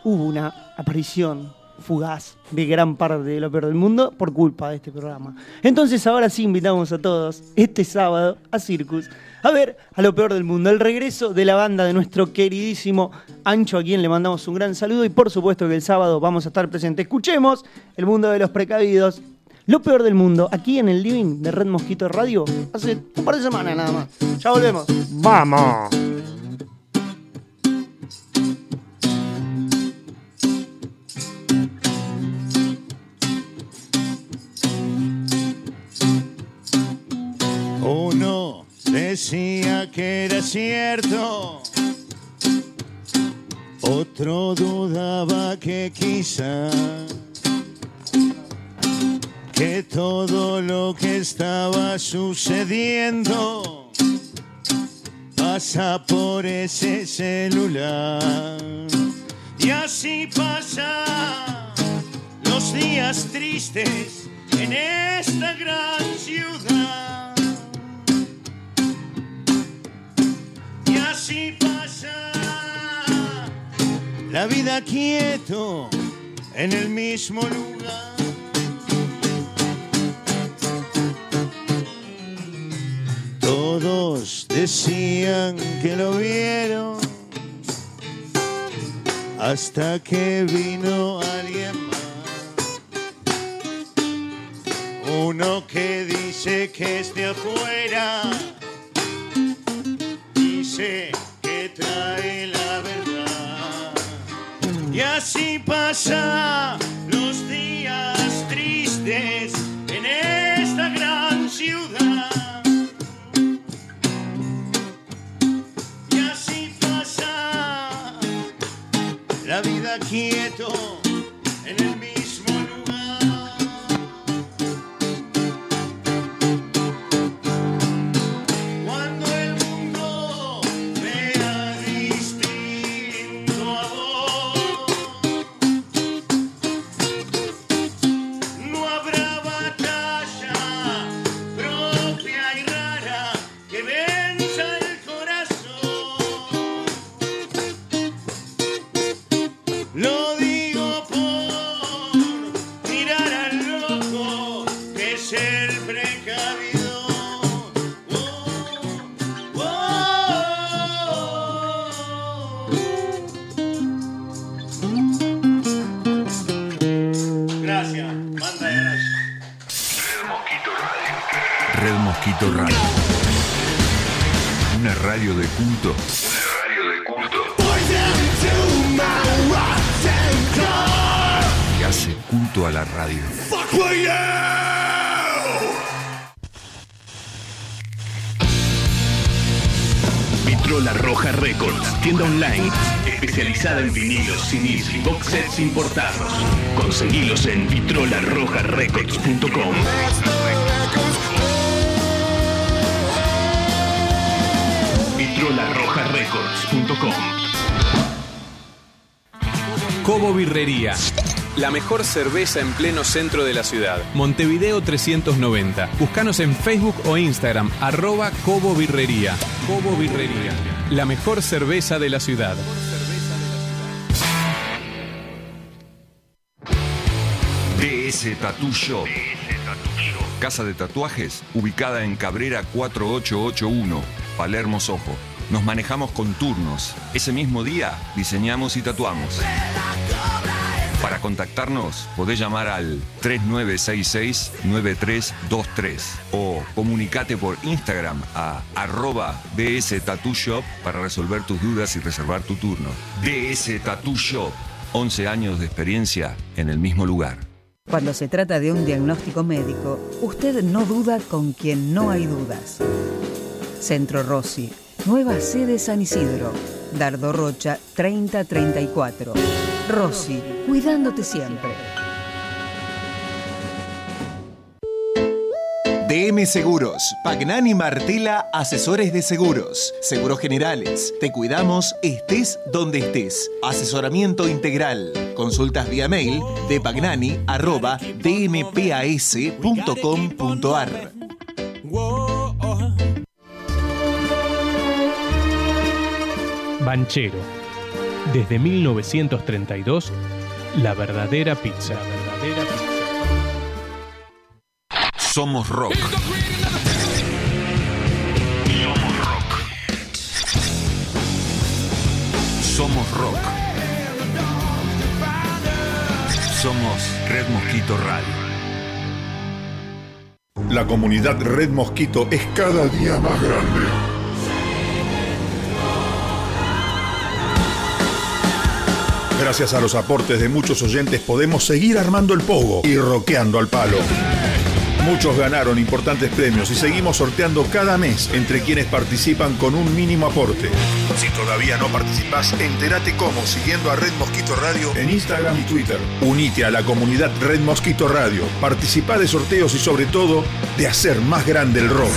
hubo una aparición fugaz de gran parte de lo peor del mundo por culpa de este programa. Entonces ahora sí invitamos a todos este sábado a Circus a ver a lo peor del mundo, el regreso de la banda de nuestro queridísimo Ancho, a quien le mandamos un gran saludo y por supuesto que el sábado vamos a estar presentes. Escuchemos el mundo de los precavidos, lo peor del mundo, aquí en el living de Red Mosquito Radio, hace un par de semanas nada más. Ya volvemos. ¡Vamos! Decía que era cierto, otro dudaba que quizá que todo lo que estaba sucediendo pasa por ese celular. Y así pasa los días tristes en esta gran ciudad. Así pasa la vida quieto en el mismo lugar. Todos decían que lo vieron hasta que vino alguien más. Uno que dice que es de afuera, dice que trae la verdad. Y así pasa los días tristes en esta gran ciudad. Y así pasa la vida quieto especializada en vinilos, CDs y box sets importados. Conseguilos en vitrolarrojarecords.com. vitrolarrojarecords.com. Cobo Birrería. La mejor cerveza en pleno centro de la ciudad. Montevideo 390. Búscanos en Facebook o Instagram, arroba Cobo Birrería. Cobo Birrería. La mejor cerveza de la ciudad. DS Tattoo Shop. Casa de tatuajes ubicada en Cabrera 4881, Palermo Sojo. Nos manejamos con turnos. Ese mismo día diseñamos y tatuamos. Para contactarnos podés llamar al 3966-9323 o comunicate por Instagram a arroba DS Shop para resolver tus dudas y reservar tu turno. DS Tattoo Shop, 11 años de experiencia en el mismo lugar. Cuando se trata de un diagnóstico médico, usted no duda con quien no hay dudas. Centro Rossi, nueva sede San Isidro, Dardo Rocha 3034. Rossi, cuidándote siempre. DM Seguros, Pagnani Martela, asesores de seguros, seguros generales. Te cuidamos, estés donde estés. Asesoramiento integral. Consultas vía mail de pagnani arroba dmpas.com.ar. Banchero. Desde 1932, La verdadera pizza. La verdadera pizza. Somos rock. Somos rock. Somos Red Mosquito Radio. La comunidad Red Mosquito es cada día más grande. Gracias a los aportes de muchos oyentes podemos seguir armando el pogo y roqueando al palo. Muchos ganaron importantes premios y seguimos sorteando cada mes entre quienes participan con un mínimo aporte. Si todavía no participas, entérate cómo siguiendo a Red Mosquito Radio en Instagram y Twitter. Unite a la comunidad Red Mosquito Radio, participa de sorteos y sobre todo de hacer más grande el rock.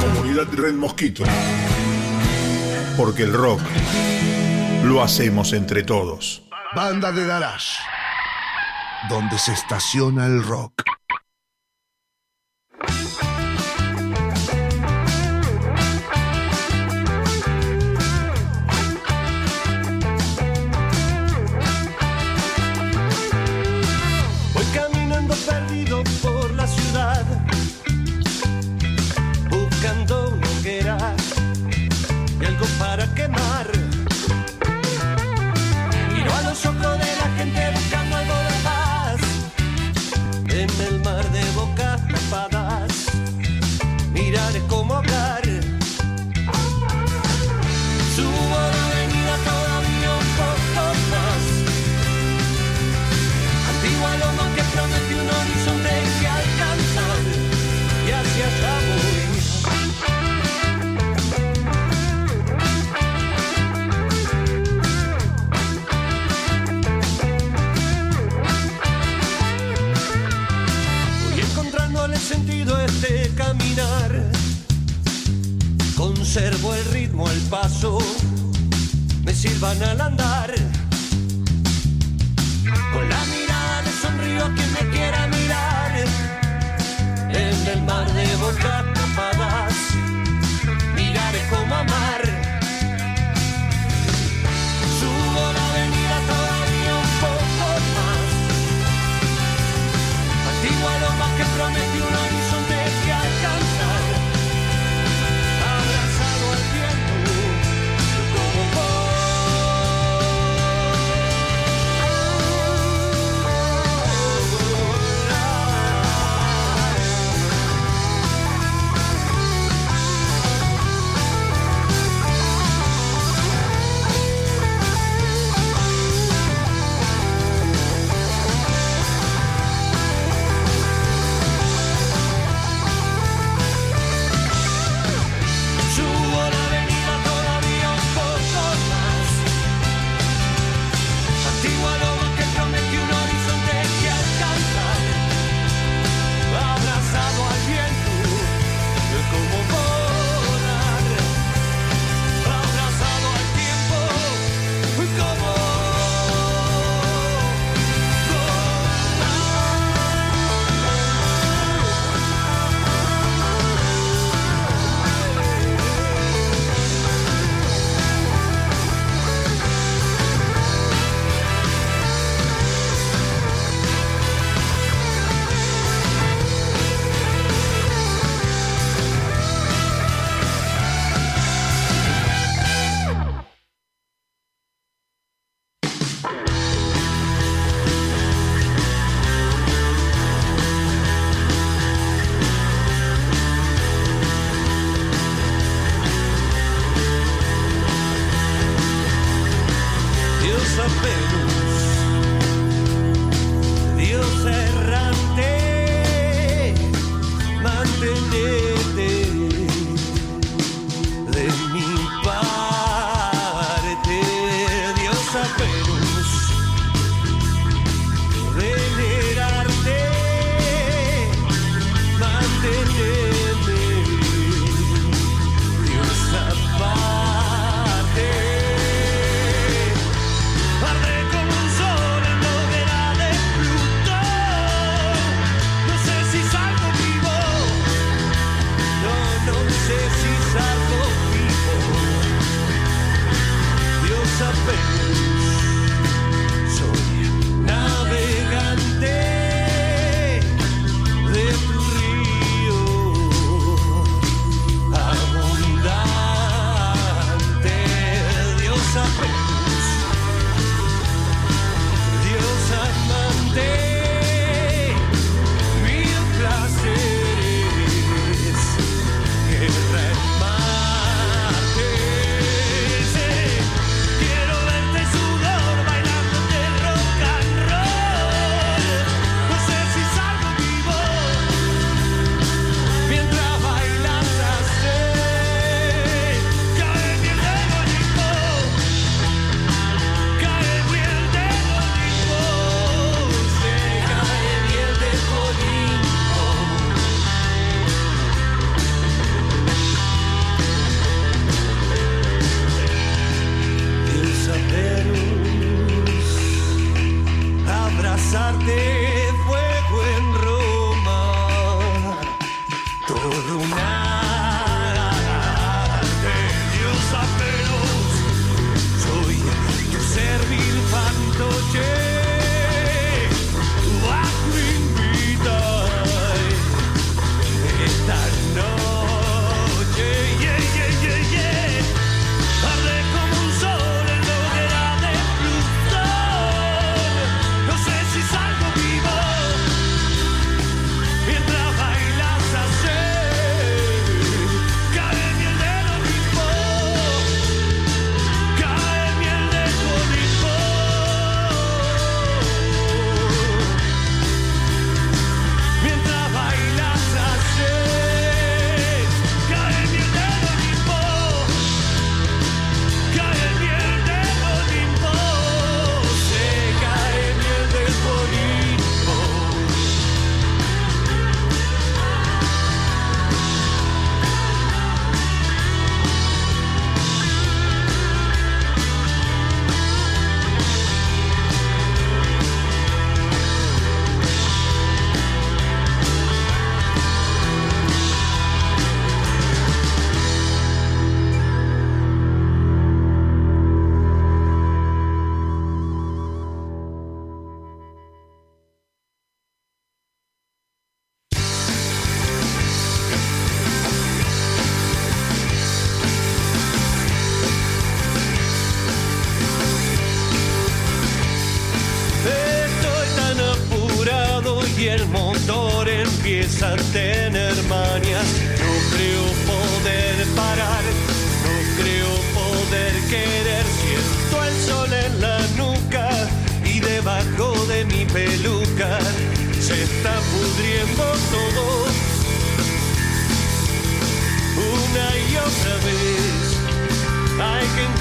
Comunidad Red Mosquito. Porque el rock lo hacemos entre todos. Banda de Garage. Donde se estaciona el rock. Conservo el ritmo, el paso, me sirvan al andar. Con la mirada le sonrío a quien me quiera mirar. En el mar de bocas tapadas, miraré cómo amar. Subo la avenida todavía un poco más. Antigua loma que promete un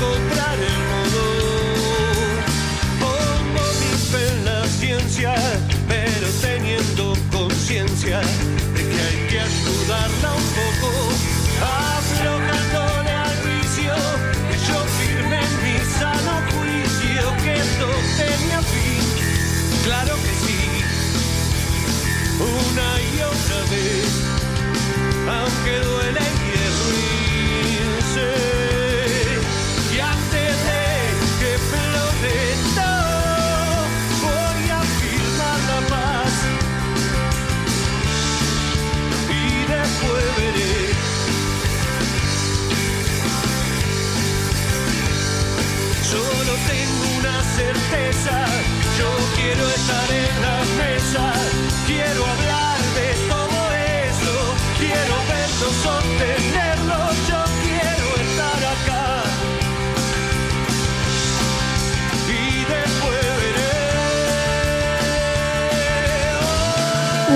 hay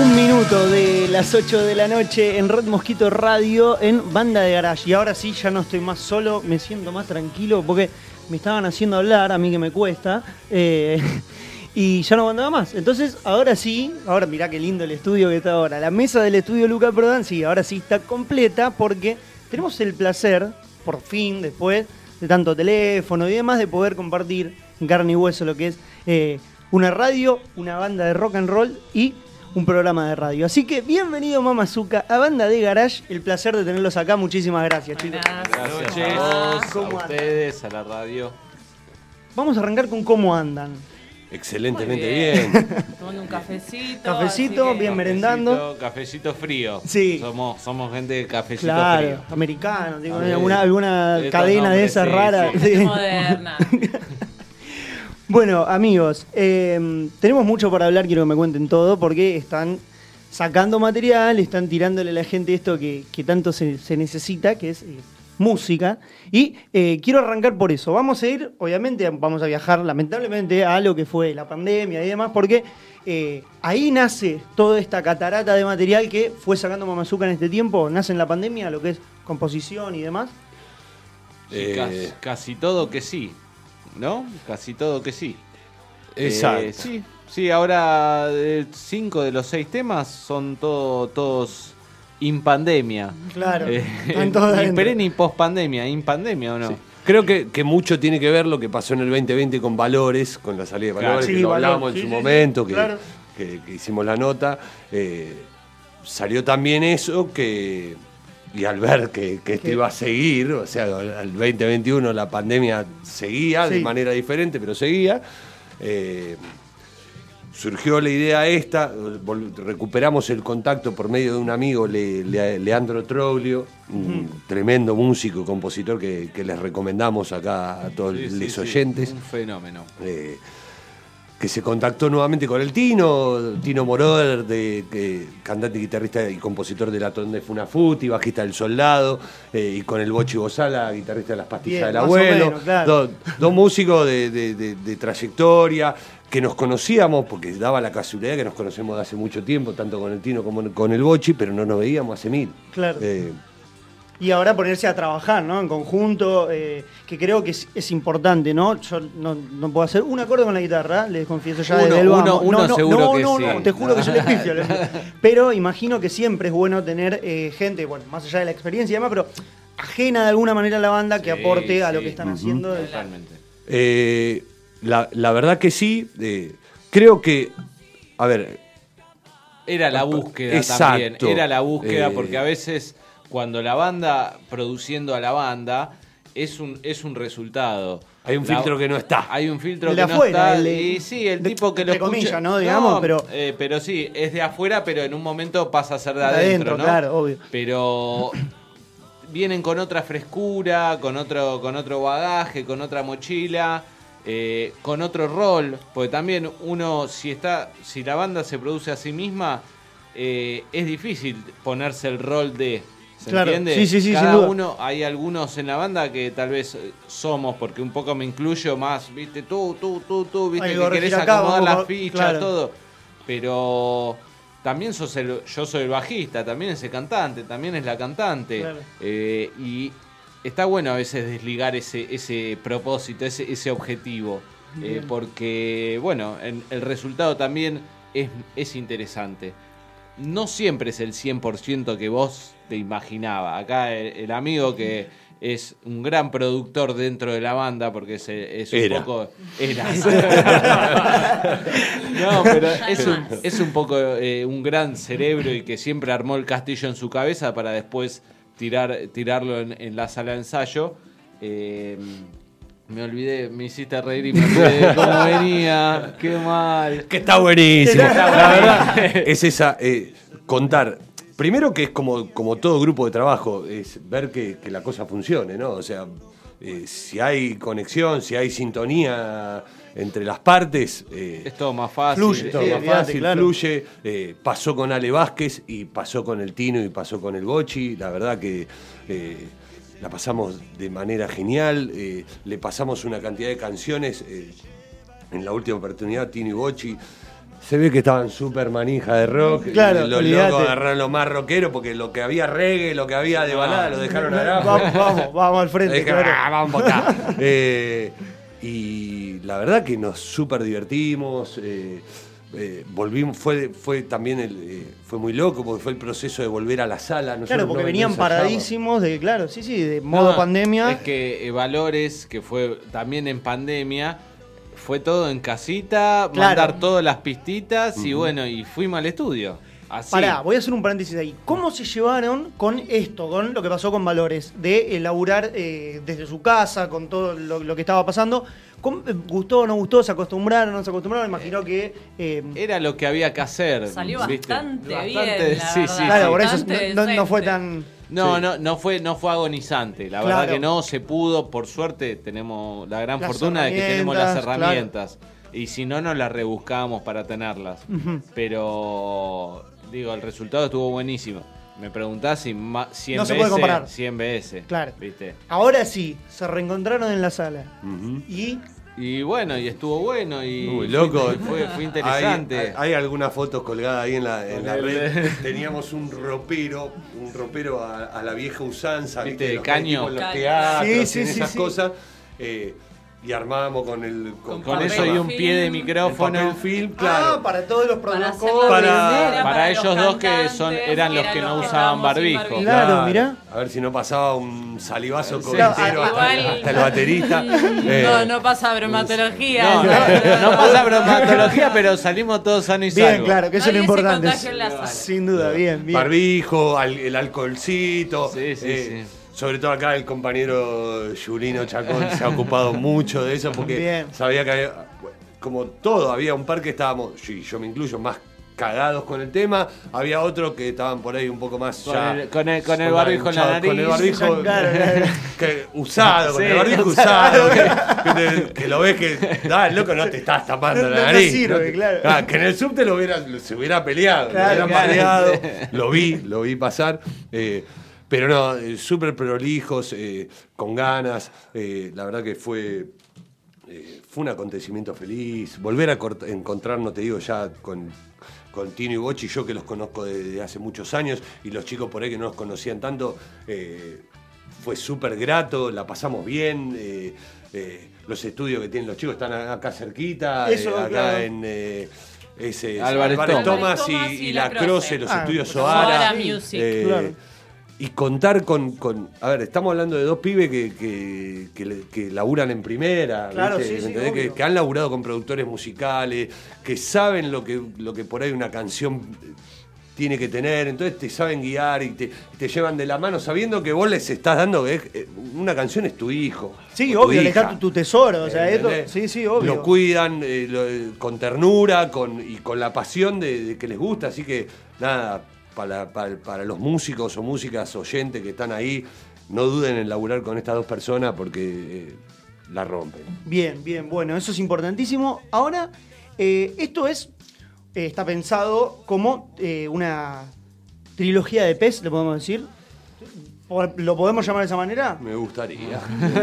Un minuto de las 8 de la noche en Red Mosquito Radio en Banda de Garage. Y ahora sí, ya no estoy más solo, me siento más tranquilo porque me estaban haciendo hablar, a mí que me cuesta. eh, y ya no mandaba más. Entonces, ahora sí, ahora mirá qué lindo el estudio que está ahora. La mesa del estudio Luca Prodan, sí, ahora sí está completa porque tenemos el placer, por fin, después de tanto teléfono y demás, de poder compartir carne y hueso lo que es eh, una radio, una banda de rock and roll y un programa de radio. Así que bienvenido Mamazuka a Banda de Garage. El placer de tenerlos acá. Muchísimas gracias, chicos. Gracias a vos, a ¿Cómo ustedes, a la radio. Vamos a arrancar con cómo andan. Excelentemente Muy bien. Tomando un cafecito. Cafecito, bien merendando. Cafecito, frío. Sí. Somos, somos gente de cafecito Claro, frío. americano, digo, alguna, alguna cadena de esas sí, raras. sí. Sí. Moderna. Bueno, amigos, eh, tenemos mucho para hablar, quiero que me cuenten todo, porque están sacando material, están tirándole a la gente esto que, que tanto se, se necesita, que es eh, música. Y eh, quiero arrancar por eso. Vamos a ir, obviamente, vamos a viajar lamentablemente a lo que fue la pandemia y demás, porque eh, ahí nace toda esta catarata de material que fue sacando Mamazuka en este tiempo, nace en la pandemia, lo que es composición y demás. Eh, casi todo que sí. ¿No? Casi todo que sí. Exacto. Eh, sí, sí, ahora eh, cinco de los seis temas son todo, todos in pandemia. Claro, Eh, ni ni post pandemia, in pandemia o no. Sí. Creo que, que mucho tiene que ver lo que pasó en el 2020 con Valores, con la salida de Claro. Valores, Sí, que lo hablábamos sí, en su sí, sí, momento, que, claro. que- que hicimos la nota. eh, salió también eso que. Y al ver que, que esto iba a seguir, o sea, al 2021 la pandemia seguía de manera diferente, pero seguía. eh, surgió la idea esta, recuperamos el contacto por medio de un amigo, Le- Le- Leandro Troglio, un tremendo músico y compositor que, que les recomendamos acá a todos sí, los sí, oyentes. Un fenómeno. eh, que se contactó nuevamente con el Tino, Tino Moroder, de, cantante, guitarrista y compositor de La Tonde Funafuti, bajista del Soldado, eh, y con el Bochi Bozala, guitarrista de Las Pastillas Bien, del Abuelo. menos, claro. Dos, dos músicos de, de- de- de trayectoria, que nos conocíamos, porque daba la casualidad que nos conocemos de hace mucho tiempo, tanto con el Tino como con el Bochi, pero no nos veíamos hace mil. Claro. Eh, Y ahora ponerse a trabajar, ¿no? En conjunto, eh, que creo que es, es importante, ¿no? Yo no, no puedo hacer un acorde con la guitarra, les confieso ya Uno- desde el uno- no, no, seguro no, que no, sí. no, te juro que yo les pifio. les pifio. Pero imagino que siempre es bueno tener eh, gente, bueno, más allá de la experiencia y demás, pero ajena de alguna manera a la banda que Sí, aporte a lo que están haciendo. Totalmente. Eh, la, la verdad que sí. eh, creo que, a ver, Era la búsqueda Exacto. también. Era la búsqueda Eh, porque a veces cuando la banda produciendo a la banda es un, es un resultado. Hay un La- filtro que no está. Hay un filtro El que de no está. el de- y sí, el de- tipo que lo entre escucha. comillas, ¿no? Digamos, pero- eh, pero sí, es de afuera, pero en un momento pasa a ser de De adentro, adentro, ¿no? claro, obvio. Pero vienen con otra frescura, con otro, con otro bagaje, con otra mochila, eh, con otro rol. Porque también uno, si está, si la banda se produce a sí misma, eh, es difícil ponerse el rol de. ¿Se Claro, entiende? sí, sí, sí, Cada uno, hay algunos en la banda que tal vez eh, somos, porque un poco me incluyo más, viste, tú, tú, tú, tú, viste, que que querés acá, acomodar las fichas, claro. todo. Pero también sos el, yo soy el bajista, también es el cantante, también es la cantante. Claro. Eh, y está bueno a veces desligar ese, ese propósito, ese, ese objetivo. eh, porque, bueno, en- el resultado también es, es interesante. No siempre es el 100% que vos te imaginaba. Acá el, el amigo que es un gran productor dentro de la banda, porque es, es un Era. poco... Era. no, pero es un, es un poco eh, un gran cerebro y que siempre armó el castillo en su cabeza para después tirar, tirarlo en, en la sala de ensayo. Eh, me olvidé, me hiciste reír y me olvidé de cómo venía. Qué mal. Que está buenísimo. Está La verdad es esa, eh, contar. Primero que es como, como todo grupo de trabajo, es ver que, que la cosa funcione, ¿no? O sea, eh, si hay conexión, si hay sintonía entre las partes, eh, Es todo más fácil. fluye, todo sí, más fácil, claro. fluye. Eh, pasó con Ale Vázquez y pasó con el Tino y pasó con el Bochi. La verdad que la pasamos de manera genial. le pasamos una cantidad de canciones. en la última oportunidad, Tino y Bochi. Se ve que estaban súper manija de rock. Claro, los olvídate. locos agarraron lo más rockero porque lo que había reggae, lo que había de balada, lo dejaron abajo. Vamos, vamos, vamos al frente, Dijeron, claro. "Ah, vamos a votar". Eh, y la verdad que nos súper divertimos. eh, eh, volvimos, fue, fue también el, eh, fue muy loco porque fue el proceso de volver a la sala. Nosotros Claro, porque no- venían paradísimos de, claro, sí, sí, de modo No, pandemia. Es que eh, Valores, que fue también en pandemia, fue todo en casita, Claro. mandar todas las pistitas y bueno, y fuimos al estudio. Así. Pará, voy a hacer un paréntesis ahí. ¿Cómo se llevaron con esto, con lo que pasó con Valores? De elaborar eh, desde su casa, con todo lo, lo que estaba pasando. ¿Cómo- eh, ¿Gustó o no gustó? ¿Se acostumbraron o no se acostumbraron? Imagino que... eh, Era lo que había que hacer. Salió ¿viste? bastante, Bastante, bien, la sí, sí, claro, sí. por eso no, no fue tan... No, Sí. no, no fue, no fue agonizante. La Claro. verdad que no se pudo. Por suerte tenemos la gran Las fortuna de que tenemos las herramientas. Y si no, nos las rebuscábamos para tenerlas. Pero, digo, el resultado estuvo buenísimo. Me preguntás si ma- 100 No se puede comparar. 100 veces. Claro. ¿Viste? Ahora sí, se reencontraron en la sala. Y Y bueno, y estuvo bueno. Y Muy loco. Fue, fue- fue interesante. Hay, hay- hay algunas fotos colgadas ahí en la, en la red. Teníamos un ropero, un ropero a, a la vieja usanza, ¿Viste? ¿viste? De Los caño. en los teatros, Sí, sí, en sí, esas sí. cosas. eh, y armábamos con el con eso y un film. pie de micrófono. film, Ah, claro. para todos los protocolos. Para- para los ellos dos que son- eran los que no usaban barbijo. Claro, mirá. A ver si no pasaba un salivazo No, hasta, Igual- hasta el baterista. Eh, No, no pasa bromatología. No, no, no pasa bromatología, pero salimos todos sanos y Bien, salvos. claro, que eso es lo importante. Sin duda, bien, bien. Barbijo, al- el alcoholcito. Sí, sí, eh, sí. Sobre todo acá el compañero Yurino Chacón se ha ocupado mucho de eso porque Bien. sabía que había, como todo, había un par que estábamos, y yo me incluyo, más cagados con el tema, había otros que estaban por ahí un poco más Con ya- el- con el- con el ya barbijo en la hinchados, Con el nariz. barbijo que- usado, con Sí, el barbijo usado, que, que te- que lo ves que, ah, loco, no te estás tapando No- la no nariz. sirve, te- claro. Ah, que en el subte lo hubiera, se hubiera peleado, Claro, lo hubieran claro. pareado, lo vi, lo vi pasar. eh, pero no, eh, súper prolijos, eh, con ganas. eh, la verdad que fue, eh, fue un acontecimiento feliz. Volver a encontrarnos, te digo, ya con, con Tino y Bochi, yo que los conozco desde hace muchos años, y los chicos por ahí que no los conocían tanto, eh, fue súper grato, la pasamos bien. eh, eh, los estudios que tienen los chicos están acá cerquita, Eso, eh, acá claro. en... eh, ese, Álvarez Álvarez Thomas. Thomas y, La La Croce, Croce. los Ah, estudios Soara Soara. Music. eh, Claro. Y contar con, con- A ver, estamos hablando de dos pibes que, que, que le- que laburan en primera, Claro, ¿viste? sí, que, que han laburado con productores musicales, que saben lo que, lo que por ahí una canción tiene que tener, entonces te saben guiar y te, te llevan de la mano sabiendo que vos les estás dando que eh, una canción es tu hijo. Sí, obvio, le tu, tu tesoro. O sea, esto, sí, sí, obvio. Lo cuidan eh, lo- eh, con ternura con, y con la pasión de, de que les gusta. Así que, nada, para, para- para los músicos o músicas oyentes que están ahí, no duden en laburar con estas dos personas porque eh, la rompen. Bien, bien, bueno, eso es importantísimo. Ahora, eh, esto es eh, está pensado como eh, una trilogía de pez, le podemos decir. ¿O- ¿Lo podemos llamar de esa manera? Me gustaría.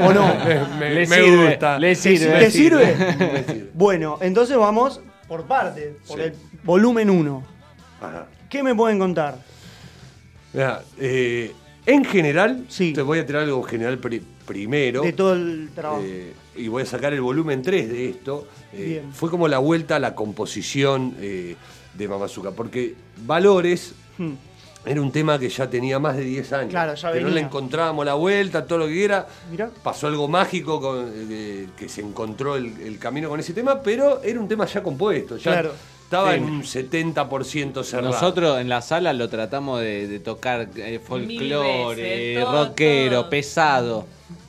¿O no? me, Le me sirve, gusta. le sirve. ¿Te sirve? Me sirve. Bueno, entonces vamos por parte, por Sí. el volumen 1. Ajá. ¿Qué me pueden contar? Mirá, eh, en general, te voy a tirar algo general pri- primero. De todo el trabajo. Eh, y voy a sacar el volumen 3 de esto. Eh, Bien. Fue como la vuelta a la composición de Mamazuka, porque Valores Hmm. era un tema que ya tenía más de 10 años. Claro, ya que no le encontrábamos la vuelta, todo lo que quiera. Mirá. Pasó algo mágico con, eh, que se encontró el, el camino con ese tema, pero era un tema ya compuesto. Ya Claro. Estaba Sí. en un 70% cerrado. Nosotros en la sala lo tratamos de, de tocar eh, folclore, veces, todo, rockero, pesado.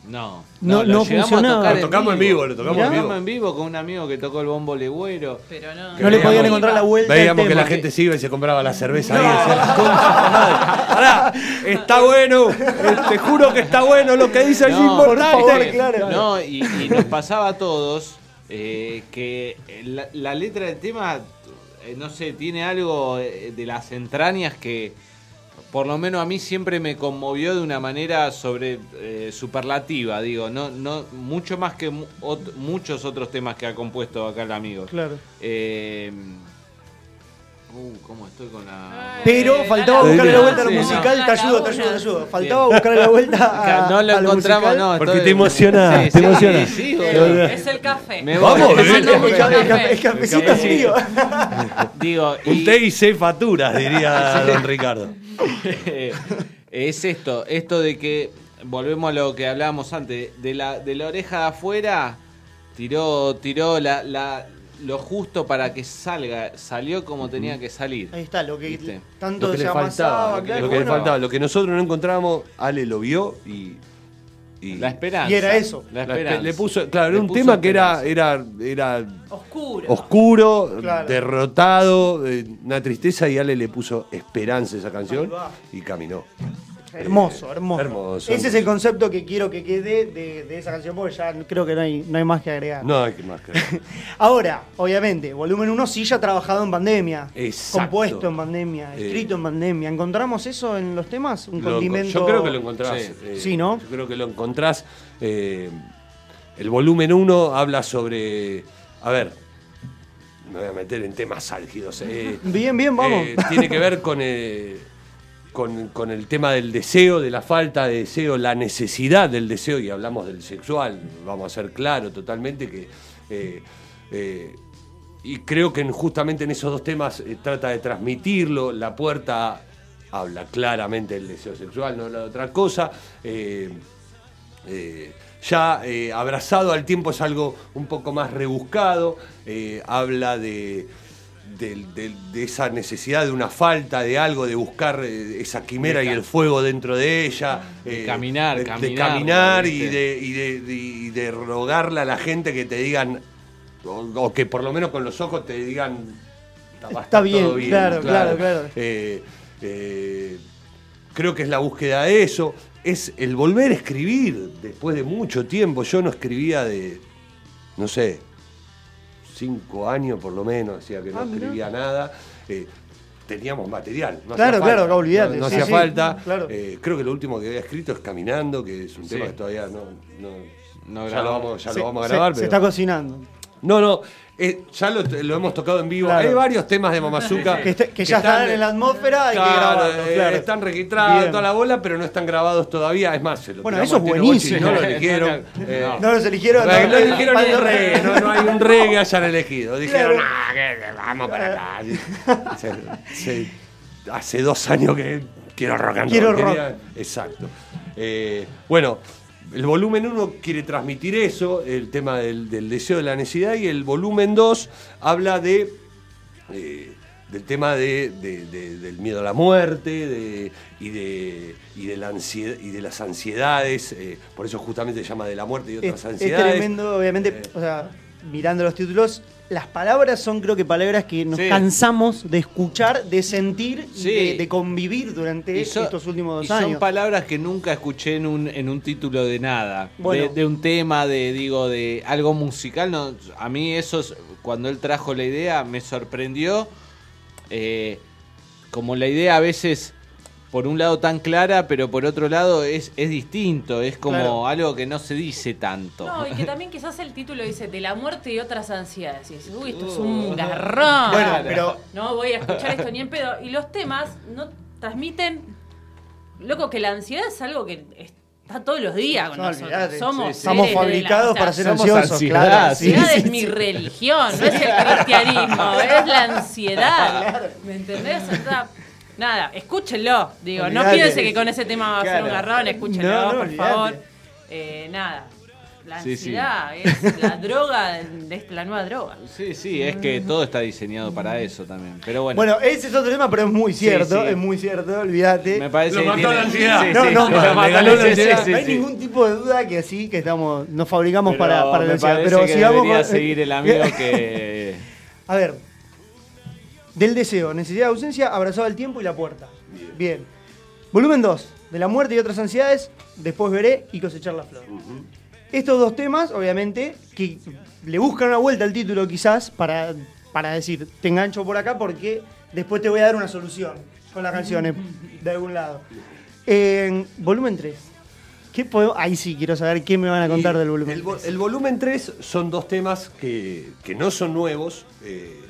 No, No- lo no llegamos funcionaba. a tocar Lo tocamos en vivo, lo tocamos Lo en vivo. tocamos en vivo con un amigo que tocó el bombo legüero. Pero no. No le podían encontrar la vuelta Veíamos que la gente se iba y se compraba la cerveza ahí. decía, "Concha de madre, pará, está bueno, eh, te juro que está bueno lo que dice allí No, importante. No, y, y nos pasaba a todos eh, que la, la letra del tema, eh, no sé, tiene algo eh, de las entrañas que por lo menos a mí siempre me conmovió de una manera sobre eh, superlativa, digo, no, no, mucho más que mu- ot- muchos otros temas que ha compuesto acá el amigo. Claro. Eh, uh, ¿cómo estoy con la...? Pero faltaba buscarle la vuelta a lo Sí, no. musical, te ayudo, te ayudo, te ayudo. Faltaba buscarle la vuelta a, No lo a encontramos, musical. no. Porque estoy- te emociona, Sí, te sí, emociona. sí, Eh, boludo. es el café. Me Vamos, voy. el El, ca- el ca- el cafecito Sí. frío. Digo, y- té y facturas, diría don Ricardo. es esto, esto de que, volvemos a lo que hablábamos antes, de la, de la oreja de afuera, tiró, tiró la, la- lo justo para que salga, salió como tenía que salir. Ahí está, lo que ¿Viste? tanto Lo que se le faltaba, amasaba. lo que, claro, lo que le faltaba, lo que nosotros no encontramos, Ale lo vio y. y- La esperanza. Y era eso. La esperanza. le puso, claro, era un puso tema que era, era, era Oscuro. oscuro, Claro. derrotado, una tristeza y Ale le puso esperanza a esa canción y caminó. Hermoso, hermoso. hermoso, Ese es el concepto que quiero que quede de, de esa canción porque ya creo que no hay, no hay más que agregar. No hay más que Ahora, obviamente, volumen 1 sí ya ha trabajado en pandemia. Exacto. Compuesto en pandemia, Eh. escrito en pandemia. ¿Encontramos eso en los temas? Un Lo- condimento. Yo creo que lo encontrás. Sí. eh, Sí, ¿no? Yo creo que lo encontrás. eh, el volumen 1 habla sobre. A ver. Me voy a meter en temas álgidos. eh, Bien, bien, vamos. eh, tiene que ver con, eh, con, el tema del deseo, de la falta de deseo, la necesidad del deseo, y hablamos del sexual, vamos a ser claros totalmente que. eh, eh, y creo que en- justamente en esos dos temas eh, trata de transmitirlo. La puerta habla claramente del deseo sexual, no habla de otra cosa. Ya abrazado al tiempo es algo un poco más rebuscado, habla de, de esa necesidad de una falta de algo, de buscar eh, esa quimera De y el fuego dentro de ella. De eh, caminar, de, de caminar, caminar y de, y, de, de- y de rogarle a la gente que te digan, o, o que por lo menos con los ojos te digan, "Va a Está bien, todo claro, claro, claro. Eh, eh, creo que es la búsqueda de eso. Es el volver a escribir después de mucho tiempo. Yo no escribía de, no sé, cinco años por lo menos, decía que no Ah, mirá. escribía nada. Eh, teníamos material. No Claro, hacía claro, falta. acá olvídate, No, no sí, hacía sí, falta. claro. Eh, creo que lo último que había escrito es Caminando, que es un Sí. tema que todavía no, no, No ya, lo vamos, ya Se- lo vamos a se- grabar. se pero- está cocinando. No, no, eh, ya lo, lo hemos tocado en vivo. Claro. Hay varios temas de Mamazuka Que, que ya están en la atmósfera, hay que Claro, eh, claro. Están registrados toda la bola, pero no están grabados todavía. Es más, se lo Bueno, eso es buenísimo. No lo eligieron. eh, No los eligieron. no, no, no eligieron ni reggae, no, no hay un reggae que hayan elegido. Dijeron, Claro. "Ah, que vamos para acá. Se- se- hace dos años que quiero rock and Quiero roll. rock. Quería- Exacto. Eh, bueno, el volumen 1 quiere transmitir eso, el tema del, del deseo de la necesidad, y el volumen 2 habla de. eh, del tema de, de- de- del miedo a la muerte de, y, de, y, de la ansiedad, y de las ansiedades, eh, por eso justamente se llama de la muerte y otras Es, es ansiedades. tremendo, obviamente, Eh. o sea, mirando los títulos, las palabras son creo que palabras que nos Sí. cansamos de escuchar, de sentir Sí. de, de convivir durante estos últimos dos y son años. palabras que nunca escuché en un, en un título de nada. Bueno. De, de un tema, de digo, de algo musical. No, a mí eso, es- cuando él trajo la idea, me sorprendió eh, como la idea a veces, por un lado tan clara, pero por otro lado es, es distinto, es como Claro. algo que no se dice tanto. No, y que también quizás el título dice de la muerte y otras ansiedades. Y dices, uy, esto es un garrón. Bueno, pero- No voy a escuchar esto ni en pedo. Y los temas no transmiten. Loco, que la ansiedad es algo que está todos los días con No, nosotros. olvidate. Somos Sí, la- fabricados para ser somos ansiosos, ansiedad, claro. La sí, ansiedad sí, es sí. mi religión, no es el cristianismo, es la ansiedad. ¿Me entendés? O sea, nada, escúchenlo. Digo, no Olvidate. piense que con ese tema va a ser un garrón, escúchenlo, No, no, por olvidate. favor. Eh, nada. La Sí, sí. ansiedad es la droga, de, de la nueva droga. Sí, sí, es que todo está diseñado para eso también. Pero bueno, Bueno, ese es otro tema, pero es muy cierto, sí. es muy cierto, olvídate. me parece Lo que mató tiene- la ansiedad. Sí, No, sí, no, sí, no, mató ganó la sí, ansiedad. sí, no hay sí. ningún tipo de duda que sí, que estamos, nos fabricamos Pero para, para la me ansiedad. Pero que sigamos debería con- seguir el amigo que... A ver, del deseo, necesidad de ausencia, abrazado al tiempo y la puerta. Bien. Volumen 2, de la muerte y otras ansiedades, después veré y cosechar la flor. Estos dos temas, obviamente, que le buscan una vuelta al título quizás para, para decir, te engancho por acá porque después te voy a dar una solución con las canciones de algún lado. En volumen 3, ¿qué podemos- ahí sí quiero saber qué me van a contar Y del volumen El, vo- 3. el volumen 3 son dos temas que, que no son nuevos, eh,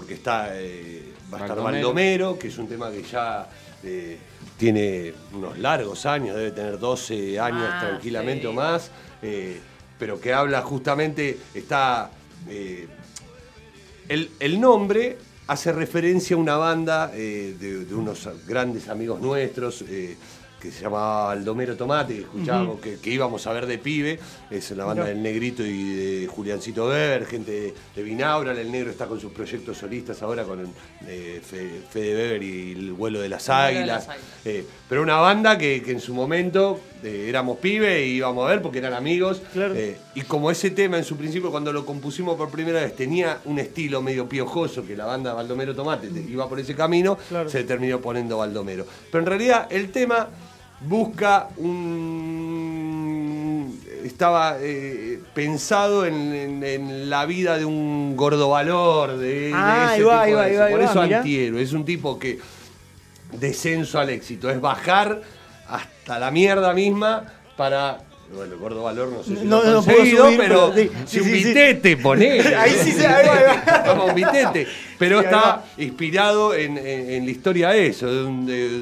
porque está, eh, va a estar Baldomero. Que es un tema que ya eh, tiene unos largos años, debe tener 12 años Ah, tranquilamente sí. o más, eh, pero que habla justamente, está... eh, el, el nombre hace referencia a una banda eh, de, de unos grandes amigos nuestros eh, que se llamaba Baldomero Tomate, que escuchábamos, que, que íbamos a ver de pibe. Es la banda Mirá. del Negrito y de Juliancito Weber, gente de, de Binaural. El Negro está con sus proyectos solistas ahora con eh, Fe- Fede Weber y el vuelo de las de águilas. las águilas. Eh, pero una banda que, que en su momento eh, éramos pibe y íbamos a ver porque eran amigos. Claro. Y como ese tema en su principio cuando lo compusimos por primera vez tenía un estilo medio piojoso que la banda Baldomero Tomate te- iba por ese camino, Claro. se terminó poniendo Baldomero. Pero en realidad el tema busca un... estaba eh, pensado en, en- en la vida de un gordo valor, de, de Ah, ese ahí va, tipo de va, eso. Por eso antihéroe, es un tipo que descenso al éxito, es bajar hasta la mierda misma para. Bueno, el gordo valor no sé si No, lo ha no puedo conseguido, subir, pero, pero sí, si sí, un sí, sí. ponele. Ahí sí se-. Vamos, un vitete. Pero está inspirado en, en- en la historia de eso, de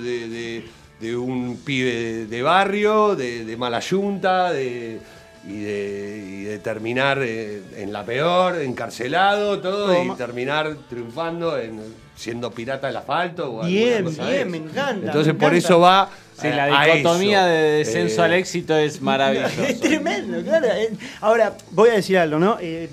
de, de- de- un pibe de, de barrio, de, de mala yunta, de, y, de, y de terminar eh, en la peor, encarcelado, todo, Toma. y terminar triunfando en, siendo pirata del asfalto. O Bien, de bien, me encanta. Entonces me por encanta. eso va. Sí, la dicotomía de descenso Eh, al éxito es maravilloso. Es tremendo, claro. Ahora, voy a decir algo, ¿no? Eh,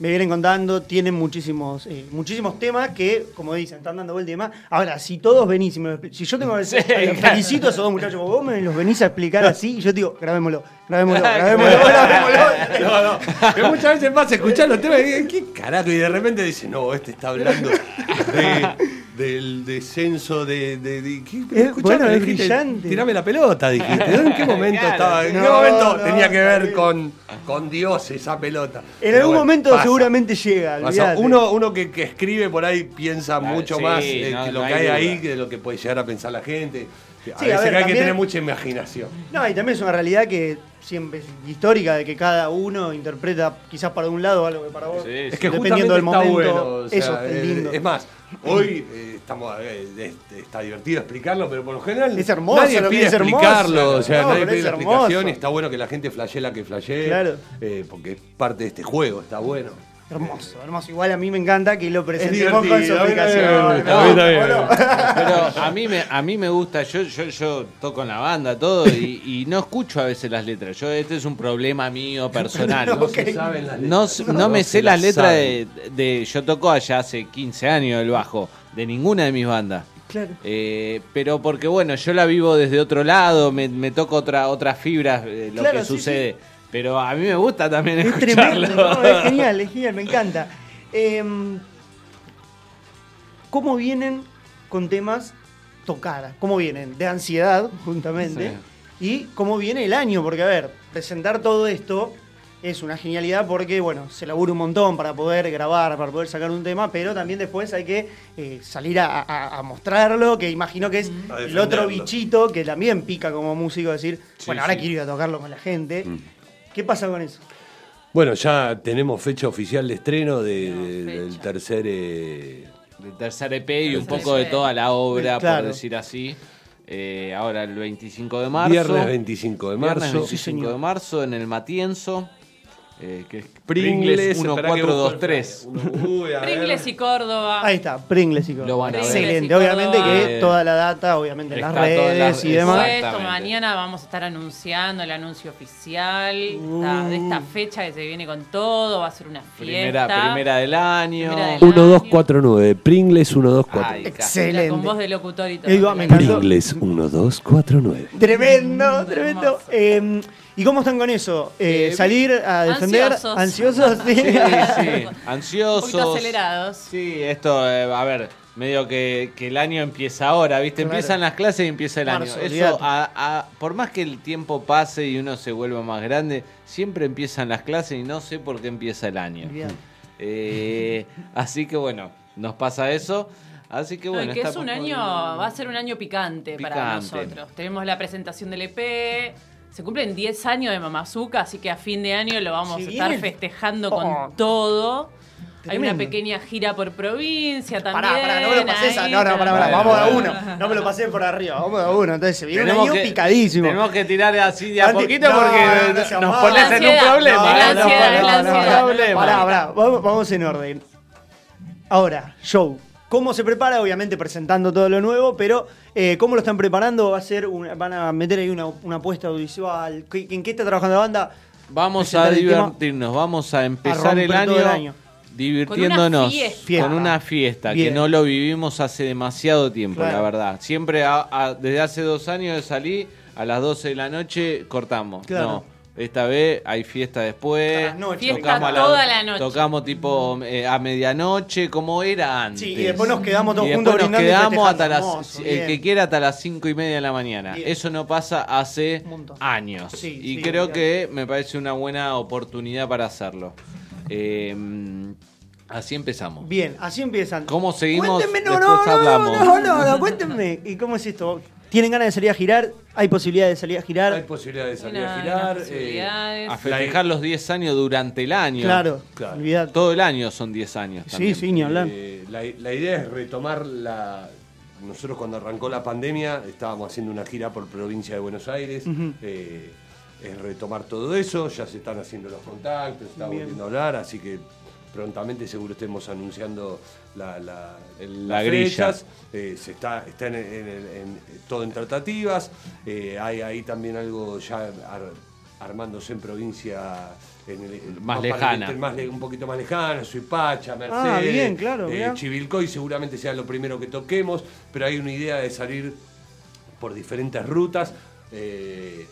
me vienen contando, tienen muchísimos, eh, muchísimos temas que, como dicen, están dando vuelta y demás. Ahora, si todos venís y me lo Si yo tengo que Sí, claro. felicito a esos dos muchachos, vos me los venís a explicar así, y yo te digo, grabémoslo, grabémoslo, grabémoslo, grabémoslo. No, no. Que muchas veces vas a escuchar los temas y ¿qué carajo? Y de repente dice, no, este está hablando de- del descenso de. de, de- ¿qué? Es- Escuchame, bueno, es dijiste, brillante. Tirame la pelota, dijiste. ¿En qué momento Claro. estaba? ¿En qué momento no, tenía que ver con, con Dios esa pelota? En Pero algún bueno, momento pasa. seguramente llega. Uno, uno que, que escribe por ahí piensa Claro, mucho sí, más eh, no- que lo no que hay ahí que de lo que puede llegar a pensar la gente. A Sí, a veces ver, que hay que tener mucha imaginación. No, y también es una realidad que siempre es histórica, de que cada uno interpreta quizás para un lado algo que para vos. Sí, Es que Dependiendo del momento, bueno. o sea, eso es eh, lindo. Es más, hoy eh, estamos, eh, está divertido explicarlo, pero por lo general Es hermoso nadie lo que pide hermoso. explicarlo. O sea, No, nadie pide es la explicación y está bueno que la gente flashee la que flashee. Claro. eh, porque es parte de este juego, está bueno. Hermoso, hermoso. Igual a mí me encanta que lo presentemos con su a mí también explicación. me gusta, ¿no? a mí también ¿O me no? Pero a mí me, a mí me gusta, yo, yo, yo toco en la banda, todo, y, y no escucho a veces las letras. Yo, este es un problema mío personal. No No Ok. se saben las No, letras. no me sé las letras de, de- Yo toco allá hace 15 años el bajo, de ninguna de mis bandas. Claro. Eh, pero porque bueno, yo la vivo desde otro lado, me, me toca otra, otras fibras, eh, lo Claro, que sí, sucede. Pero a mí me gusta también Es escucharlo. tremendo, ¿no? es genial, es genial, me encanta. Em, ¿Cómo vienen con temas tocar? ¿Cómo vienen? De ansiedad, juntamente. Y cómo viene el año, porque a ver, presentar todo esto es una genialidad porque, bueno, se labura un montón para poder grabar, para poder sacar un tema, pero también después hay que eh, salir a, a- a mostrarlo, que imagino que es A el otro bichito que también pica como músico, decir, bueno, ahora sí. quiero ir a tocarlo con la gente. Mm. ¿Qué pasa con eso? Bueno, ya tenemos fecha oficial de estreno de- de- del tercer. eh, del tercer EP y un poco de toda la obra, Claro. por decir así. Eh, ahora el 25 de marzo. Viernes 25 de Viernes marzo. 25 de marzo en el Matienzo. Eh, que es Pringles, Pringles esperá que busco el 1423. Uy, a ver. Pringles y Córdoba. Ahí está, Pringles y Córdoba. Lo van a ver. Excelente. Y Obviamente Córdoba. que toda la data, obviamente en las redes y demás. Supuesto, mañana vamos a estar anunciando el anuncio oficial esta- de esta fecha que se viene con todo, va a ser una fiesta. Primera, primera del año. Primera del 1249. Pringles 1249. Excelente. Con voz de locutor y todo. Digo, me encantó. Pringles 1249. Tremendo, tremendo. Eh, ¿Y cómo están con eso? Eh, ¿Salir a defender? ansiosos. ¿Ansiosos? Sí. Sí, sí. Un Ansiosos. poquito acelerados. Sí, esto, eh, a ver, medio que, que el año empieza ahora, ¿viste? Claro. Empiezan las clases y empieza el Marzo, año. Eso, a- a- por más que el tiempo pase y uno se vuelva más grande, siempre empiezan las clases y no sé por qué empieza el año. Eh, así que bueno, nos pasa eso. Así que No, y bueno, que es un año, va a ser un año picante, para nosotros. Tenemos la presentación del EP, se cumplen 10 años de Mamazuca, así que a fin de año lo vamos a estar festejando Oh. con todo. Hay una pequeña gira por provincia también. Pará, pará, no me lo pases a. ahí, No, no, pará, pará. Vamos a uno. No me lo pasé por arriba. Vamos a uno. Entonces se viene un Tenemos año que- picadísimo. Tenemos que tirar así de a Antes- poquito no, porque no, no nos pones en un problema. no, ¿eh? Pará, pará, vamos en orden. Ahora, show. ¿Cómo se prepara? Obviamente presentando todo lo nuevo, pero eh, ¿cómo lo están preparando? ¿Va a ser una- ¿Van a meter ahí una, una apuesta audiovisual? ¿Qué- ¿En qué está trabajando la banda? Vamos a divertirnos, vamos a empezar el año, el año. divirtiéndonos Con una fiesta. con una fiesta que no lo vivimos hace demasiado tiempo, Claro. la verdad. Siempre a- a- desde hace dos años de salir a las 12 de la noche cortamos. Claro. No. Esta vez hay fiesta después. Noche. Fiesta tocamos a toda la noche. Tocamos tipo eh, a medianoche, como era antes. Sí, y después nos quedamos todos Y juntos después nos quedamos hasta las, Hermoso, el bien. que quiera hasta las cinco y media de la mañana. Bien. Eso no pasa hace años. Sí, y sí, creo que me parece una buena oportunidad para hacerlo. Eh, así empezamos. Bien, así empiezan. ¿Cómo seguimos? Cuéntenme, no, Después no, hablamos. no, no, no, no, cuéntenme. ¿Y cómo es esto? ¿Tienen ganas de salir a girar? ¿Hay posibilidad de salir a girar? Hay posibilidad de salir a girar. eh, posibilidades. A festejar los 10 años durante el año. Claro, Claro. olvidate. Todo el año son 10 años. Sí, también. sí, ni hablar. Eh, la, la idea es retomar la. Nosotros cuando arrancó la pandemia estábamos haciendo una gira por provincia de Buenos Aires. Eh, es retomar todo eso, ya se están haciendo los contactos, se está Bien. volviendo a hablar, así que prontamente seguro estemos anunciando la, la, El- las la grilla. fechas. Eh, se está, está en, en- en- todo en tratativas. Eh, hay ahí también algo ya ar- armándose en provincia en el- Más lejana. el- más un poquito más lejana, Suipacha, Mercedes, Ah, bien, claro, eh. Chivilcoy seguramente sea lo primero que toquemos, pero hay una idea de salir por diferentes rutas. eh,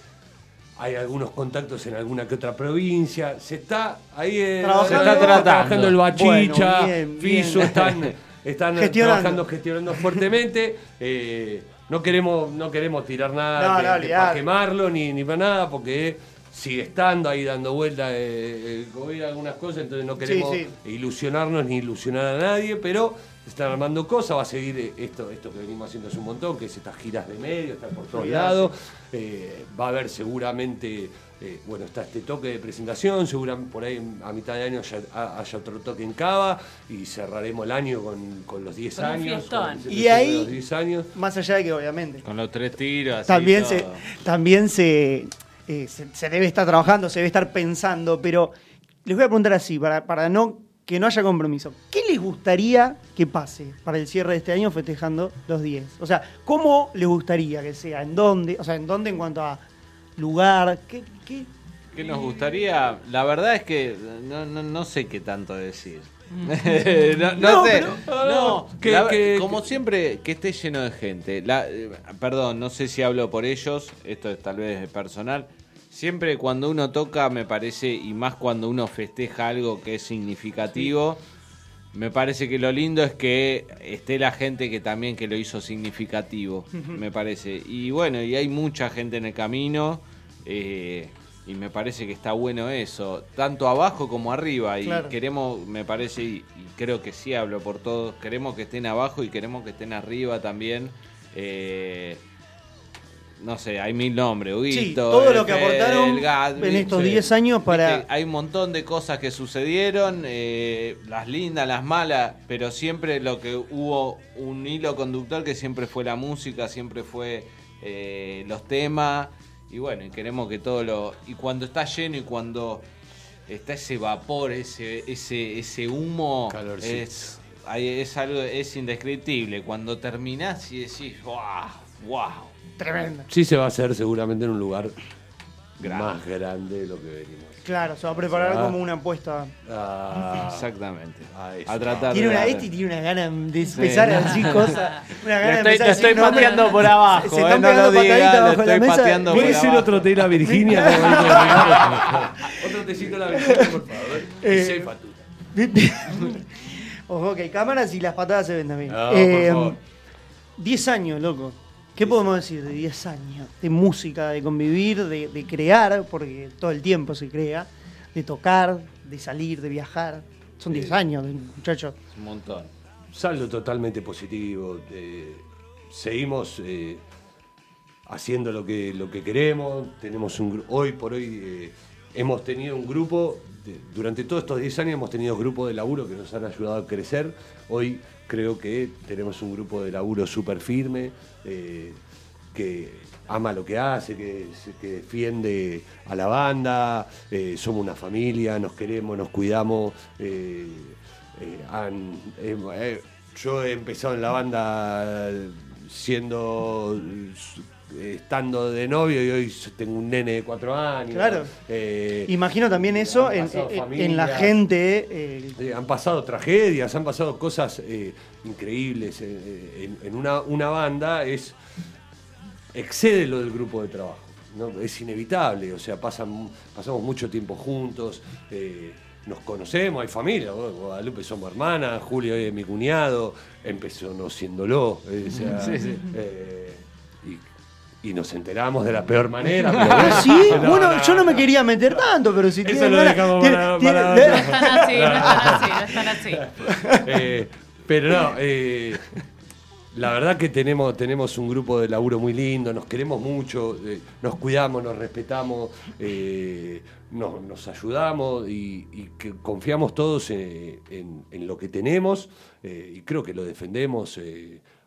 hay algunos contactos en alguna que otra provincia. Se está ahí eh, Trabajando. Se está tratando. trabajando el Bachicha, Bueno, bien, Fiso, bien. están, están Gestionando. trabajando, gestionando fuertemente. Eh, no queremos, no queremos tirar nada No, que- no, que olvidate. para quemarlo ni, ni para nada, porque sigue estando ahí dando vueltas eh, el COVID, algunas cosas, entonces no queremos sí. ilusionarnos ni ilusionar a nadie, pero están armando cosas, va a seguir eh, esto, esto que venimos haciendo hace un montón, que es estas giras de medio, estar por todos lados. Eh, va a haber seguramente, eh, bueno, está este toque de presentación, seguramente por ahí a mitad de año haya, ha- haya otro toque en Cava y cerraremos el año con, con los 10 Con un años. con Y ahí- de los 10 años. Más allá de que obviamente Con los tres tiros. también se, también se, eh, se, se debe estar trabajando, se debe estar pensando, pero les voy a preguntar así, para, para no que no haya compromiso. ¿Qué les gustaría que pase para el cierre de este año festejando los 10? O sea, ¿cómo les gustaría que sea? ¿En dónde? O sea, ¿en dónde en cuanto a lugar? ¿Qué, qué? ¿Qué nos gustaría? La verdad es que no, no, no sé qué tanto decir. no, no No, sé. pero- no, Que- la- que- como siempre, que esté lleno de gente. La- eh, perdón, no sé si hablo por ellos, esto es tal vez personal. Siempre cuando uno toca, me parece, y más cuando uno festeja algo que es significativo, me parece que lo lindo es que esté la gente que también que lo hizo significativo, me parece. Y bueno, y hay mucha gente en el camino. eh, y me parece que está bueno eso, tanto abajo como arriba. Y Claro. queremos, me parece, y, y creo que sí hablo por todos, queremos que estén abajo y queremos que estén arriba también. Eh, no sé, hay mil nombres, Huguito, Sí, todo lo que aportaron en estos sí. 10 años para- Viste, hay un montón de cosas que sucedieron, eh, las lindas, las malas, pero siempre lo que hubo un hilo conductor que siempre fue la música, siempre fue eh, los temas, y bueno, y queremos que todo lo... Y cuando está lleno y cuando está ese vapor, ese, ese, ese humo, Calorcito. es, hay- es algo, es indescriptible. Cuando terminás y decís, wow, wow. Tremendo. Sí se va a hacer seguramente en un lugar más grande de lo que venimos. Claro, se va a preparar Ah. como una apuesta. Ah, Exactamente. eso. A tratar Tiene de una, este tiene una gana de empezar a decir cosas. Una gana Lo de estoy- empezar a decir estoy pateando por abajo, Se eh, están no pegando lo diga, bajo la estoy mesa. pateando por ¿Puede ser abajo. otro té la Virginia? otro tecito la Virginia, por favor. Eh, Y seis. Ojo, que hay cámaras y las patadas se ven también. No, por Eh, favor. 10 años, loco. ¿Qué podemos decir de 10 años? De música, de convivir, de, de crear, porque todo el tiempo se crea, de tocar, de salir, de viajar. Son 10 años, muchachos. Un montón. Saldo totalmente positivo. eh, seguimos eh, haciendo lo que, lo que queremos. Tenemos un hoy por hoy eh, hemos tenido un grupo. de- durante todos estos 10 años hemos tenido grupos de laburo que nos han ayudado a crecer. Hoy creo que tenemos un grupo de laburo súper firme. eh, que ama lo que hace, que, que defiende a la banda, eh, somos una familia, nos queremos, nos cuidamos. eh, yo he empezado en la banda siendo estando de novio y hoy tengo un nene de cuatro años. Claro. Eh, Imagino también eso en, familias. la gente. eh, Eh, han pasado tragedias, han pasado cosas eh, increíbles. eh, en, en una, una banda es excede lo del grupo de trabajo. ¿no? Es inevitable, o sea, pasan, pasamos mucho tiempo juntos, eh, nos conocemos, hay familia. Guadalupe somos hermanas, Julio es mi cuñado, empezó no siéndolo. o sea, Sí, sí. Y, nos enteramos de la peor manera. Ah, sí, No, bueno, no, yo no me quería meter tanto, pero si Eso lo dejamos para- para- No están así, no están así, no están así. Eh, pero no, eh, la verdad que tenemos, tenemos un grupo de laburo muy lindo, nos queremos mucho, eh, nos cuidamos, nos respetamos, nos, ayudamos y, y que confiamos todos en, en lo que tenemos y creo que lo defendemos.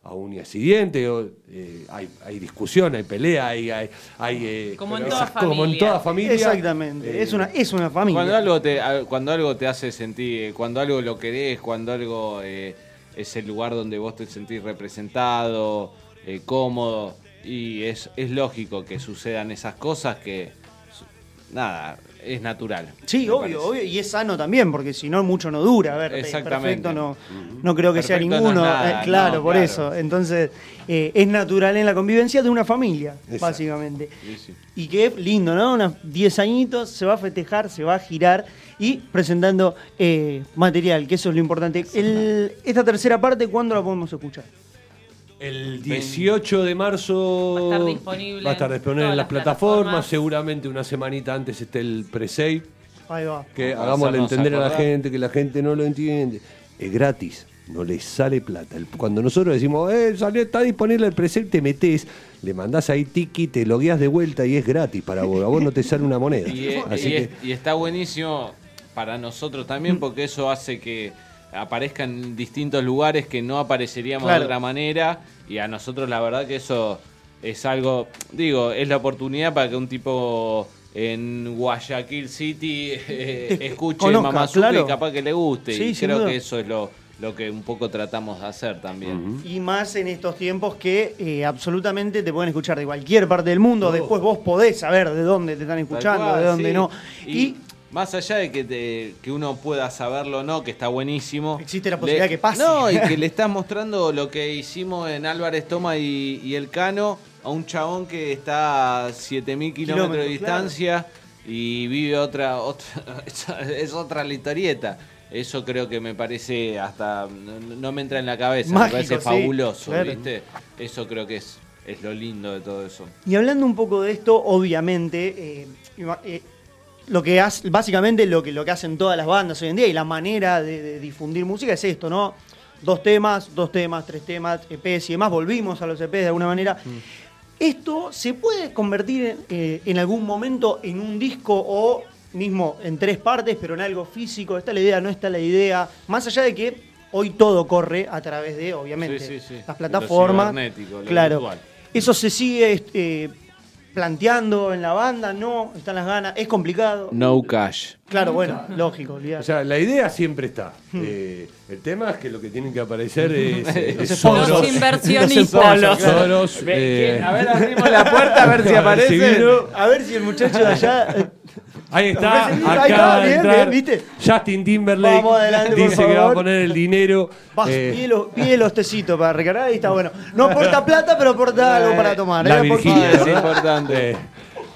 A uñas y dientes, o, eh, hay, hay discusión, hay pelea, hay, hay, hay, eh, Como en toda esas- como en familia. toda familia. Exactamente, eh, es, una, es una familia. Cuando algo te, a- cuando algo te hace sentir, cuando algo lo querés, cuando algo eh, es el lugar donde vos te sentís representado, eh, cómodo, y es, es lógico que sucedan esas cosas que, nada, es natural. Sí, obvio, parece. obvio, y es sano también, porque si no, mucho no dura. A ver, perfecto no, no creo que sea no es ninguno. nada, eh, claro, no, por claro. eso. Entonces, eh, es natural en la convivencia de una familia, Exacto. básicamente. Sí, sí. Y que lindo, ¿no? Unos 10 añitos, se va a festejar, se va a girar y presentando eh, material, que eso es lo importante. El- esta tercera parte, ¿cuándo la podemos escuchar? El 18 de marzo Va a estar disponible va a estar en disponible en las las plataformas. plataformas. Seguramente una semanita antes esté el pre-save. Ahí va. Que Vamos hagámosle entender a la gente que la gente no lo entiende. Es gratis, no les sale plata. Cuando nosotros decimos, eh, salió, está disponible el pre-save, te metes, le mandás ahí tiki, te logueas de vuelta y es gratis para vos. A vos no te sale una moneda. Y, es- Así y que es- y está buenísimo para nosotros también porque eso hace que aparezcan en distintos lugares que no apareceríamos Claro. de otra manera y a nosotros la verdad que eso es algo, digo, es la oportunidad para que un tipo en Guayaquil City eh, escuche conozca, claro. y capaz que le guste Sí, y creo duda. que eso es lo, lo que un poco tratamos de hacer también. Y más en estos tiempos que eh, absolutamente te pueden escuchar de cualquier parte del mundo. Oh. Después vos podés saber de dónde te están escuchando, cual, de dónde sí. no. Y, Y, más allá de que, te- que uno pueda saberlo o no, que está buenísimo. Existe la posibilidad que pase. No, y que le estás mostrando lo que hicimos en Álvarez Toma y, y El Cano a un chabón que está a 7000 kilómetros de distancia y vive otra, otra es otra la historieta. Eso creo que me parece hasta no, me entra en la cabeza, Mágico, me parece sí, fabuloso, claro. ¿viste? Eso creo que es es lo lindo de todo eso. Y hablando un poco de esto, obviamente, eh, eh, lo que hace, básicamente lo que, lo que hacen todas las bandas hoy en día y la manera de, de difundir música es esto, ¿no? Dos temas, dos temas, tres temas, EPs y demás. Volvimos a los EPs de alguna manera. ¿Esto se puede convertir en, eh, en algún momento en un disco o mismo en tres partes, pero en algo físico? ¿Está la idea? ¿No está la idea? Más allá de que hoy todo corre a través de, obviamente, Sí, sí, sí. las plataformas. Lo claro. virtual. ¿Eso se sigue eh, planteando en la banda? ¿No? ¿Están las ganas? ¿Es complicado? No cash. Claro, bueno, lógico, olvidate. O sea, la idea siempre está. Eh, el tema es que lo que tienen que aparecer es, eh, Los es sponsors. Soros. Los inversionistas. Soros, Ve, eh. A ver, abrimos la puerta, a ver si aparece. A ver si el muchacho de allá. Ahí está, Ahí acaba está, de bien, entrar bien, ¿viste? Justin Timberlake. Vamos adelante, por dice que va a poner el dinero. Vas, eh, pide, los, pide los tecitos para recargar y está bueno. No aporta plata, pero aporta algo para tomar. la ¿eh? Virginia, ¿verdad? importante.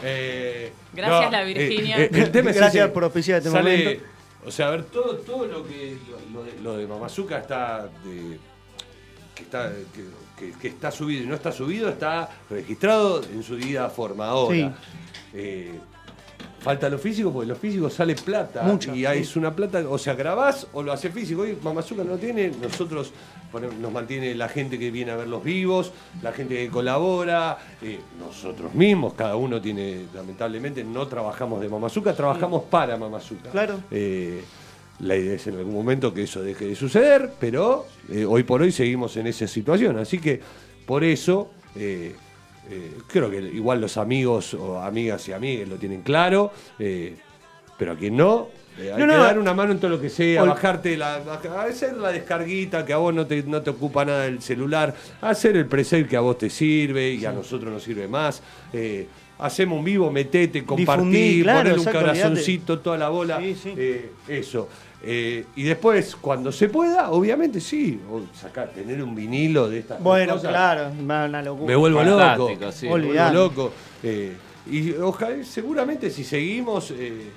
Eh, Gracias, la Virginia. eh, el tema es Gracias ese. por auspiciar este Sale- momento. O sea, a ver, todo, todo lo que lo, lo de, lo de Mamazuka está de- que está que, que- que está subido y no está subido está registrado en su debida forma ahora. Sí. Eh, falta lo físico porque lo físico sale plata y ahí sí. es una plata, o sea, grabás o lo hace físico. Hoy Mamazuka no tiene, nosotros nos mantiene la gente que viene a ver los vivos, la gente que colabora, eh, nosotros mismos, cada uno tiene, lamentablemente no trabajamos de Mamazuka, trabajamos para Mamazuka. Claro. Eh, la idea es en algún momento que eso deje de suceder, pero eh, hoy por hoy seguimos en esa situación. Así que por eso eh, creo que igual los amigos o amigas y amigues lo tienen claro, eh, pero a quien no, eh, hay No, que no. dar una mano en todo lo que sea, Ol- bajarte la, a hacer la descarguita que a vos no te, no te ocupa nada el celular, hacer el preset que a vos te sirve y a nosotros nos sirve más. eh, Hacemos un vivo, metete, compartí, claro, un corazoncito, toda la bola. eso. Eh, y después, cuando se pueda, obviamente sí, sacar, tener un vinilo de estas Bueno, cosas. claro, una locura. Me vuelvo loco. Sí. Me vuelvo loco. Eh, y ojalá, seguramente si seguimos eh,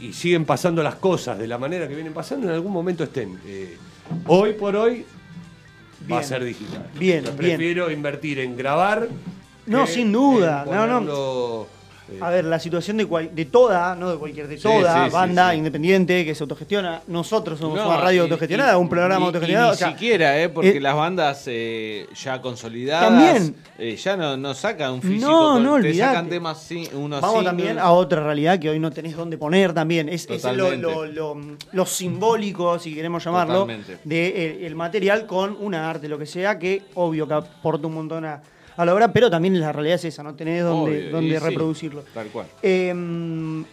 y, y siguen pasando las cosas de la manera que vienen pasando, en algún momento estén. Eh, hoy por hoy va a ser digital. Bien, bien. prefiero invertir en grabar. No, sin duda. en No, no. Eh, A ver, la situación de, cual- de toda, no de cualquier, de toda sí, sí, banda sí. independiente que se autogestiona. Nosotros somos No, una radio y- autogestionada, y- un programa y- autogestionado. y o sea, ni siquiera, ¿eh? Porque eh, las bandas eh, ya consolidadas También. eh, ya no, no sacan un físico. No, no, te sacan temas sí, unos Vamos singles. también a otra realidad que hoy no tenés dónde poner también. Es, es lo, Totalmente. lo- lo- lo simbólico, si queremos llamarlo, Totalmente. de el, material con una arte, lo que sea, que obvio que aporta un montón a, a la obra, pero también la realidad es esa, no tenés dónde, dónde sí, reproducirlo. Tal cual. Eh,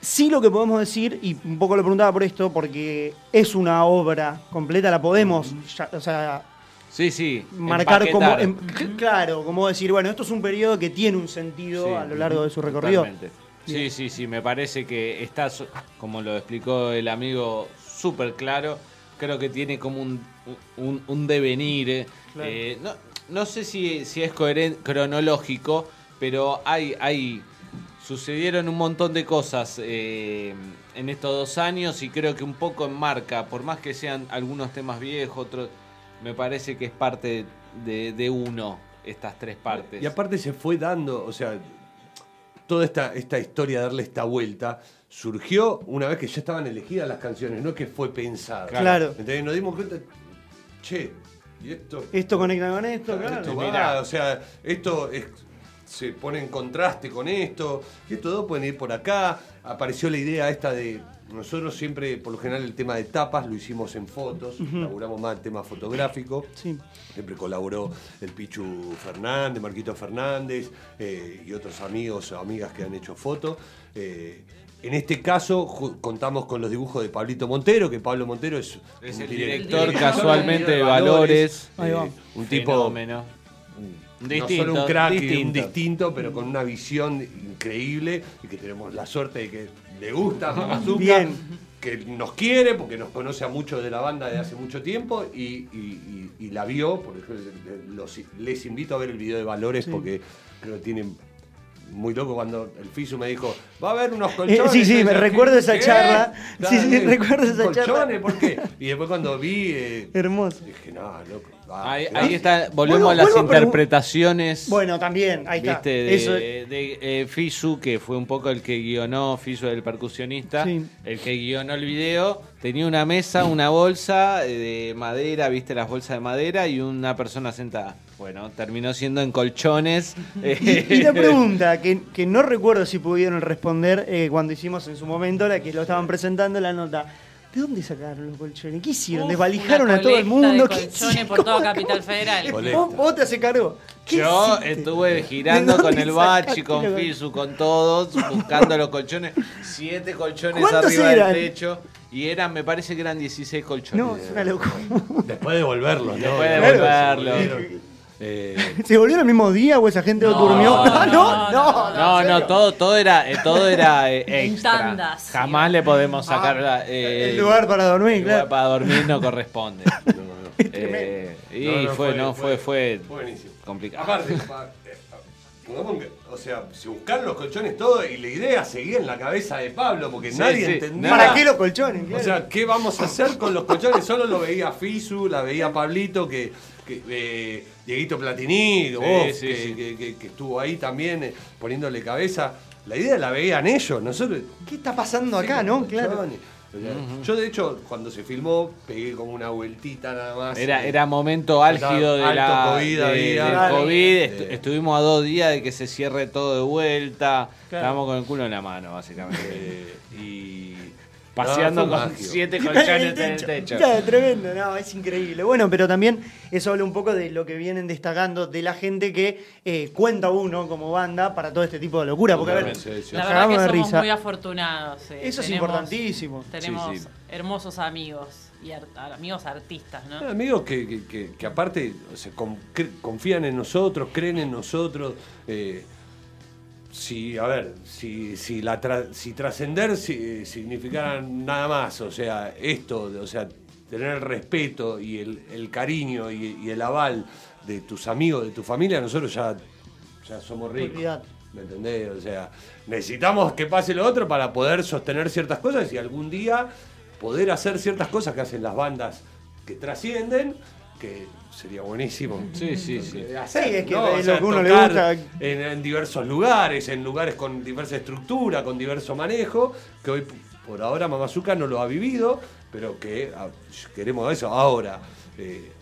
sí lo que podemos decir, y un poco lo preguntaba por esto, porque es una obra completa, la podemos, ya- o sea, Sí, sí. marcar como, em- cl- claro, como decir, bueno, esto es un periodo que tiene un sentido Sí, a lo largo de su recorrido. totalmente. Sí, sí, sí, me parece que está, como lo explicó el amigo, súper claro. Creo que tiene como un, un, un devenir. eh. Claro. Eh, no, no sé si, si es coheren- cronológico, pero hay, hay sucedieron un montón de cosas eh, en estos dos años y creo que un poco enmarca, por más que sean algunos temas viejos, otros, me parece que es parte de, de uno, estas tres partes. Y aparte se fue dando, o sea, toda esta, esta historia de darle esta vuelta surgió una vez que ya estaban elegidas las canciones, no es que fue pensada. Claro. Entonces nos dimos cuenta, che, y esto. Esto conecta con esto, claro. esto va, o sea, esto es- se pone en contraste con esto, y estos dos pueden ir por acá. Apareció la idea esta de. Nosotros siempre, por lo general, el tema de tapas lo hicimos en fotos, Ujú. laburamos más el tema fotográfico. Sí. Siempre colaboró el Pichu Fernández, Marquito Fernández eh, y otros amigos o amigas que han hecho fotos. Eh, en este caso contamos con los dibujos de Pablito Montero, que Pablo Montero es, Es un el direc- director director casualmente de Valores. eh, Ahí va. un tipo Fenómeno. no Distinto, solo un crack, distinto. un distinto, pero con una visión increíble y que tenemos la suerte de que le gusta Mamazuca, Bien. que nos quiere porque nos conoce a muchos de la banda de hace mucho tiempo y, y- y- y la vio, por ejemplo, los- les invito a ver el video de Valores Sí. porque creo que tienen muy loco cuando el Fisu me dijo, va a haber unos Eh, colchones. sí, sí, me recuerdo esa ¿Qué? charla. Sí, sí, recuerdo esa charla. ¿Colchones? ¿Por qué? Y después cuando vi... eh, Hermoso. Dije, no, loco. ah, Ahí, claro". ahí está, volvemos a las interpretaciones. Bueno, también, ahí está. ¿Viste? De, Eso- de, eh, Fisu, que fue un poco el que guionó, Fisu el percusionista, Sí. el que guionó el video, tenía una mesa, una bolsa eh, de madera, viste las bolsas de madera, y una persona sentada. Bueno, terminó siendo en colchones. Y, y la pregunta, que, que no recuerdo si pudieron responder eh, cuando hicimos en su momento, la que lo estaban presentando la nota. ¿De dónde sacaron los colchones? ¿Qué hicieron? Uf, ¿Desvalijaron a todo el mundo? de ¿Qué colchones hicieron? por toda Capital Federal. ¿Vos, vos te hace cargo? ¿Qué Yo hiciste? estuve ¿De girando con el bachi, con Fisu, con todos, buscando los colchones. Siete colchones ¿Cuántos arriba eran? del techo. Y eran, me parece que eran 16 colchones. No, es una locura. Después de volverlos, ¿no? Después de Claro, volverlos. se volvieron. Eh, ¿Se volvieron el mismo día o esa gente no, durmió? Ah, no, no, No, no, todo, todo era, eh, todo era eh, extra. tandas. Jamás le podemos sacar la- eh, el lugar para dormir, el lugar claro. para dormir no corresponde. Eh, y No, no, fue, fue- no, fue, fue, fue buenísimo. complicado. Aparte, o sea, se buscaron los colchones todo y la idea seguía en la cabeza de Pablo porque Sí, nadie sí. entendía. ¿Para qué los colchones? O sea, ¿qué vamos a hacer con los colchones? Solo lo veía Fisu, la veía Pablito, que, que, eh, Dieguito Platini, vos, sí, que, sí. que- que- que estuvo ahí también eh, poniéndole cabeza. La idea la veían ellos, nosotros. ¿Qué está pasando acá, no? Claro. Yo, de hecho, cuando se filmó, pegué como una vueltita nada más. Era, eh, era momento álgido de Alto la, COVID de- del. COVID. Eh. Estu- estuvimos a dos días de que se cierre todo de vuelta. Claro. Estábamos con el culo en la mano, básicamente. y paseando No, con siete colchones en el techo. Claro, tremendo, no, es increíble. Bueno, pero también eso habla un poco de lo que vienen destacando de la gente que eh, cuenta uno como banda para todo este tipo de locura. Porque a ver, Sí, sí. La verdad que somos risa. muy afortunados. eh. Eso es Tenemos- importantísimo. Tenemos Sí, sí. hermosos amigos y ar- amigos artistas, ¿no? Amigos que, que- que- que aparte o sea, con- cre- confían en nosotros, creen en nosotros. eh, si, a ver, si, si, la tra- si trascender si- significara nada más, o sea, esto, o sea, tener el respeto y el, el cariño y, y el aval de tus amigos, de tu familia, nosotros ya, ya somos ricos. ¿Me entendés? O sea, necesitamos que pase lo otro para poder sostener ciertas cosas y algún día poder hacer ciertas cosas que hacen las bandas que trascienden, que sería buenísimo. Sí, sí, sí. hacer, Sí, es que ¿no? es O sea, lo que uno le gusta. En, en diversos lugares, en lugares con diversa estructura, con diverso manejo, que hoy por ahora Mamazuca no lo ha vivido, pero que ah, queremos eso. Ahora, eh,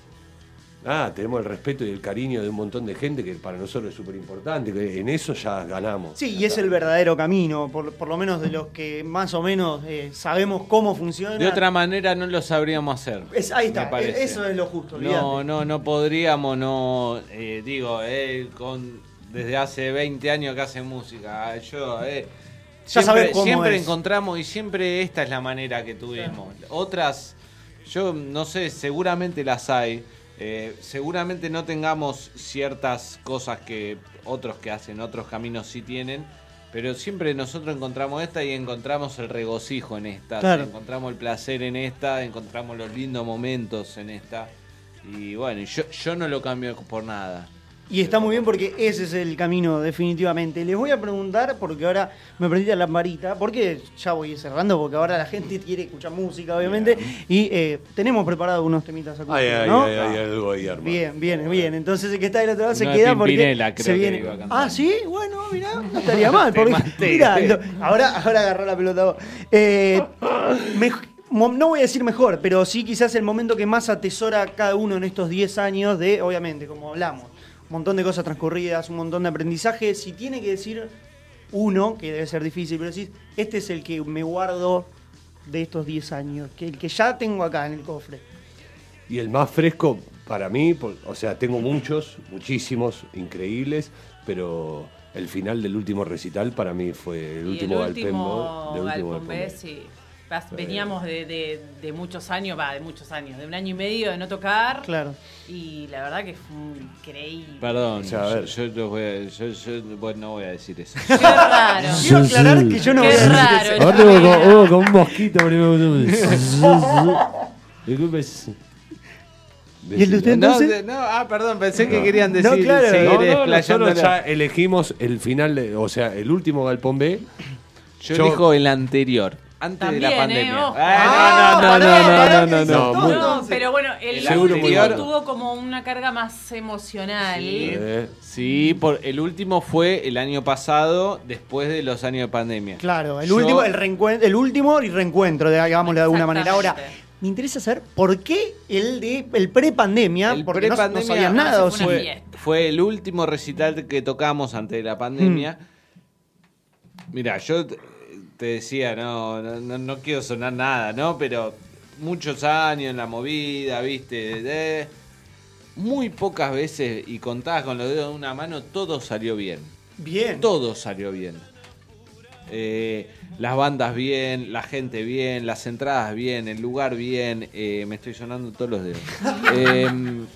nada, tenemos el respeto y el cariño de un montón de gente que para nosotros es súper importante, que en eso ya ganamos. Sí, y es el verdadero camino, por, por lo menos de los que más o menos eh, sabemos cómo funciona. De otra manera no lo sabríamos hacer. Es- ahí está, eso es lo justo. No, olvidate. no, no podríamos, no, eh, digo, eh, con, desde hace 20 años que hace música, yo, eh, Ya sabes siempre, cómo siempre es. encontramos y siempre esta es la manera que tuvimos. Otras, yo no sé, seguramente las hay, eh, seguramente no tengamos ciertas cosas que otros que hacen otros caminos sí tienen. Pero siempre nosotros encontramos esta y encontramos el regocijo en esta, Claro. encontramos el placer en esta, encontramos los lindos momentos en esta. Y bueno, yo, yo no lo cambio por nada. Y está muy bien porque ese es el camino, definitivamente. Les voy a preguntar, porque ahora me prendí la lamparita, porque ya voy cerrando, porque ahora la gente quiere escuchar música, obviamente, y eh, tenemos preparados unos temitas acústicos, Ay, ¿no? ay, ay, algo ahí, hermano. Bien, bien, bien. Entonces el que está del otro lado se queda porque creo se que viene. iba a. Ah, sí, bueno, mirá, no estaría mal. Porque, mirá, ahora, ahora agarró la pelota vos. Eh, mej- mo- no voy a decir mejor, pero sí quizás el momento que más atesora cada uno en estos 10 años de, obviamente, como hablamos, montón de cosas transcurridas, un montón de aprendizaje. Si tiene que decir uno, que debe ser difícil, pero decís, este es el que me guardo de estos 10 años, que el que ya tengo acá en el cofre. Y el más fresco para mí, o sea, tengo muchos, muchísimos, increíbles, pero el final del último recital para mí fue el Y último el Galpembo. del último Galpembo. sí. Veníamos de, de- de muchos años, va, de muchos años, de un año y medio de no tocar. Claro. Y la verdad que fue increíble. Perdón, O sea, a yo, ver. yo los voy a- yo- yo- bueno, no voy a decir eso. Qué raro. Quiero aclarar que yo no Qué voy a decir raro, eso. Ahora tengo con, oh, con un mosquito. Disculpe. ¿Y el de usted No, entonces? de- no, ah, perdón, pensé que querían decir No, claro. seguir No, no, nosotros ya elegimos el final, de- o sea, el último Galpón B. Yo elijo el anterior, antes de la También, ¿eh? pandemia. Ojo. Ah, no, no, no, no, no, no, no, No, No, pero bueno, el último tuvo como una carga más emocional. Sí, sí, por, el último fue el año pasado, después de los años de pandemia. Claro, el Yo- último, el reencuentro, el último y reencuentro, de- digámoslo de alguna manera. Ahora, me interesa saber por qué el de el pre-pandemia, El porque no- no, pre-pandemia sabían nada, fue, fue el último recital que tocamos antes de la pandemia. Mm. Mira, yo te decía, no, no, no- no quiero sonar nada, ¿no? Pero muchos años en la movida, ¿viste? De- muy pocas veces, y contadas con los dedos de una mano, todo salió bien. Bien. Todo salió bien. Eh, las bandas bien, la gente bien, las entradas bien, el lugar bien. eh, me estoy sonando todos los dedos. Em,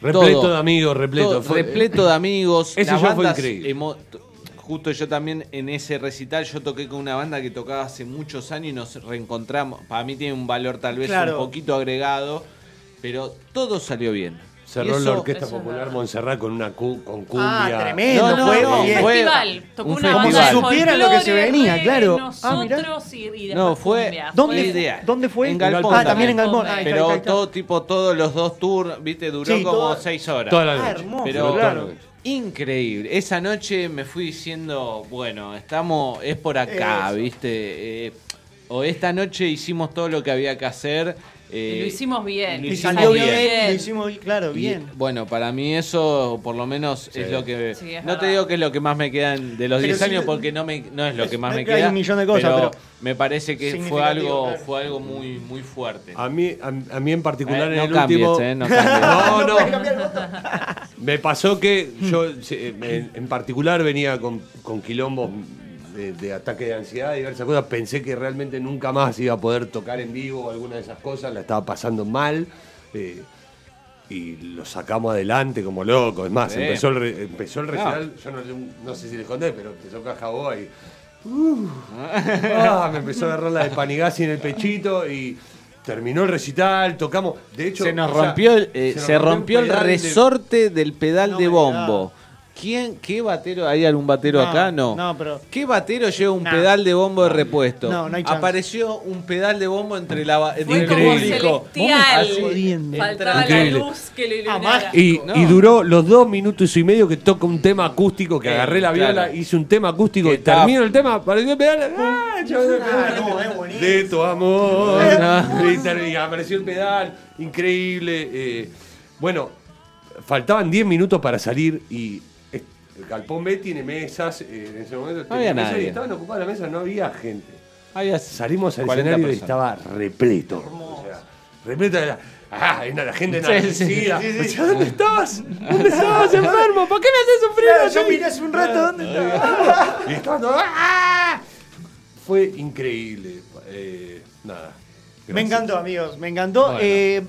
Repleto todo. de amigos, repleto. Todo- repleto de amigos. Ese Las show fue increíble. Justo yo también en ese recital, yo toqué con una banda que tocaba hace muchos años y nos reencontramos. Para mí tiene un valor tal vez Claro. un poquito agregado, pero todo salió bien. Cerró Y la eso- Orquesta Popular Montserrat con una cu- con cumbia. Ah, tremendo, No, no, fue no, fue Festival. Tocó un una Como banda si de supieran lo que se venía, claro. Ah, Nosotros y, y después No, fue- cumbia. ¿Dónde, Fue. ¿Dónde fue? En Galpón ah, también en. Galpón. Ah, ahí está, Pero ahí está. todo tipo, todos los dos tours, viste, duró Sí, como todo- seis horas. Toda la Ah, noche. hermoso, Pero claro. Increíble. Esa noche me fui diciendo, bueno, estamos, es por acá, Eso. ¿viste? Eh, o esta noche hicimos todo lo que había que hacer. Eh, Y lo hicimos bien. lo Y hicimos salió bien. bien, lo hicimos bien, claro, Y, bien. bueno, para mí eso, por lo menos, es lo que. Sí, es no te digo que es lo que más me queda en- de los Pero 10 sí, años, porque no, me, no es lo que más hay me queda. un millón de cosas, pero me parece que fue algo, claro. fue algo muy, muy fuerte. A mí, a, a mí en particular Eh, en no el cambies, último. eh, no cambies. no, no. Me pasó que yo en, en particular venía con, con quilombos de, de ataque de ansiedad y diversas cosas. Pensé que realmente nunca más iba a poder tocar en vivo alguna de esas cosas. La estaba pasando mal. eh, y lo sacamos adelante como loco. Es más, Sí. empezó el, re- empezó el No. recital. Yo no, no sé si les conté, pero empezó Caja Boa y. uh, ah, me empezó a agarrar la de Panigasi en el pechito y. Terminó el recital, tocamos. De hecho, se nos sea, rompió el, eh, nos se rompió el de- resorte del pedal No de bombo. ¿Quién, ¿Qué batero? ¿Hay algún batero No, acá? No. no, pero- ¿Qué batero lleva un Nah. pedal de bombo de repuesto? No, no hay chance. Apareció un pedal de bombo entre la entre el público. Faltaba Increíble. la luz que lo Ah, iluminara. Y, No. y duró los dos minutos y medio que toca un tema acústico, que Eh, agarré la viola, claro. hice un tema acústico, y termino el tema, apareció el pedal, ¡ah! yo- Ah, no, es de tu amor, y, ter- y apareció el pedal, increíble. eh, bueno, faltaban 10 minutos para salir y el Galpón B tiene mesas, eh, en ese momento tenía había mesas y nadie. estaban ocupadas las mesas, no había gente. Había Salimos al 40 escenario y estaba repleto. O sea, repleto de la. Ah, la gente Sí, enardecida. sí, sí, ¿Dónde estás? ¿Dónde estás, enfermo? ¿Por qué me haces sufrir? Claro, yo miré hace un rato dónde estaba. Y estaba todo, ¡ah! Fue increíble. Eh, nada. Me encantó, amigos, me encantó. Bueno. Eh,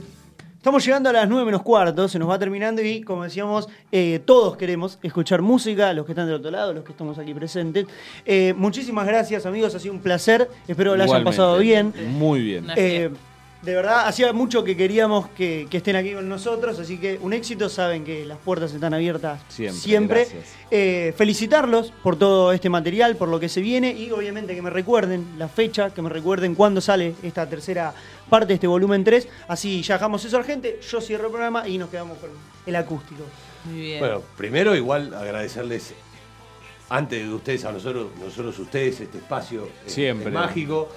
estamos llegando a las 9 menos cuarto, se nos va terminando y como decíamos, eh, todos queremos escuchar música, los que están del otro lado, los que estamos aquí presentes. Eh, muchísimas gracias, amigos, ha sido un placer, espero que lo hayan pasado bien. Muy bien. Eh, de verdad, hacía mucho que queríamos que, que estén aquí con nosotros, así que un éxito, saben que las puertas están abiertas Siempre, gracias. Eh, felicitarlos por todo este material, por lo que se viene y obviamente que me recuerden la fecha, que me recuerden cuándo sale esta tercera parte de este volumen 3. Así ya dejamos eso gente, yo cierro el programa y nos quedamos con el acústico. Muy bien. Bueno, primero igual agradecerles antes de ustedes a nosotros, nosotros ustedes, este espacio eh, Siempre. es mágico.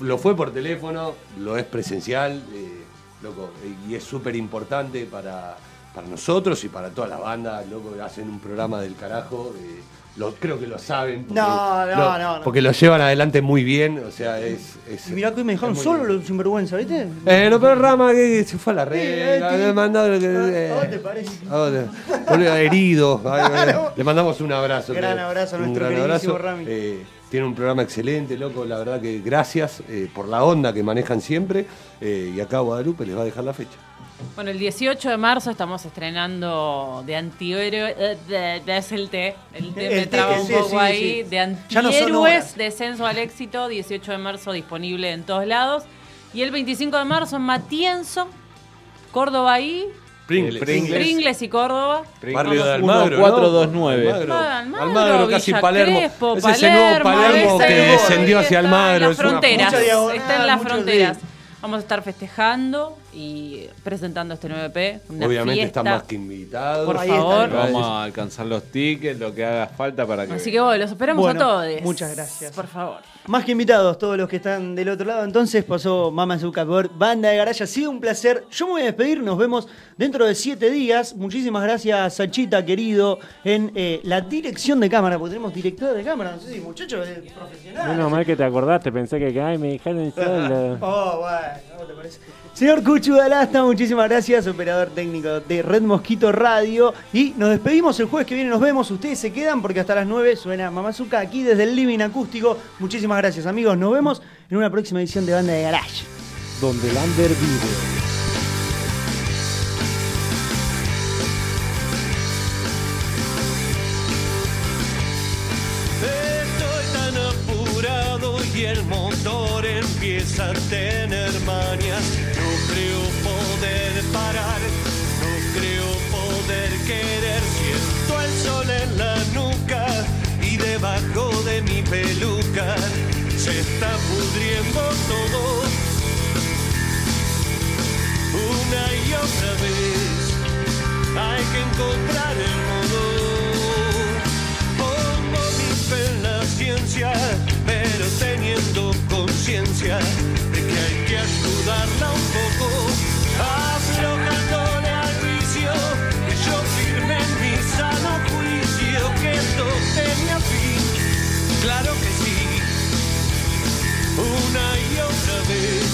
Lo fue por teléfono, lo es presencial, eh, loco, y es súper importante para, para nosotros y para toda la banda, loco, hacen un programa del carajo. eh, lo, creo que lo saben. porque No, no, lo- no, no. Porque lo llevan adelante muy bien, o sea, es... es Y mirá que hoy me dejaron solo los sinvergüenza, ¿viste? Eh, no, pero Rama que se fue a la red. eh, le mandó lo que- eh, ¿A vos te parece? a herido. Le mandamos un abrazo. Gran abrazo a nuestro gran abrazo. Rami. Eh, tiene un programa excelente, loco. La verdad que gracias eh, por la onda que manejan siempre. eh, y acá Guadalupe les va a dejar la fecha. Bueno, el 18 de marzo estamos estrenando de antihéroe. eh, es el T. El T me traba un poco ahí. De antihéroes, descenso al éxito. 18 de marzo disponible en todos lados. Y el 25 de marzo en Matienzo Córdoba y Pringles. Pringles y Córdoba. Barrio de Almagro. cuatro, ¿no? dos, nueve. Almagro. Almagro, Almagro, casi Villa Palermo. Crespo, es ese nuevo Palermo, que es. descendió hacia Está Almagro. En las es una- fronteras. Está en las fronteras. Vamos a estar festejando y presentando este 9P. Una Obviamente fiesta. están más que invitados. Por favor. Vamos a alcanzar los tickets, lo que haga falta para que. Así que bueno, los esperamos Bueno, a todos. muchas gracias. Por favor. Más que invitados, todos los que están del otro lado. Entonces pasó Mama por Banda de Garaya. Ha sido un placer. Yo me voy a despedir. Nos vemos dentro de siete días. Muchísimas gracias, Sachita, querido, en eh, la dirección de cámara. Porque tenemos director de cámara. No sé si muchachos es profesional. Menos mal que te acordaste, pensé que ay, me dejaron solo. Oh, bueno, ¿cómo te parece? Señor Cuchu Dalasta, muchísimas gracias, operador técnico de Red Mosquito Radio. Y nos despedimos el jueves que viene, nos vemos. Ustedes se quedan porque hasta las 9 suena Mamazuca aquí desde el Living Acústico. Muchísimas gracias, amigos. Nos vemos en una próxima edición de Banda de Garage. Donde el under vive. Estoy tan apurado y el motor empieza a tener mañas. No creo poder parar, no creo poder querer. Siento el sol en la nuca y debajo de mi peluca se está pudriendo todo. Una y otra vez hay que encontrar el modo. Pongo mi fe en la ciencia, pero teniendo conciencia de que hay que ayudarla un poco, claro que sí, una y otra vez,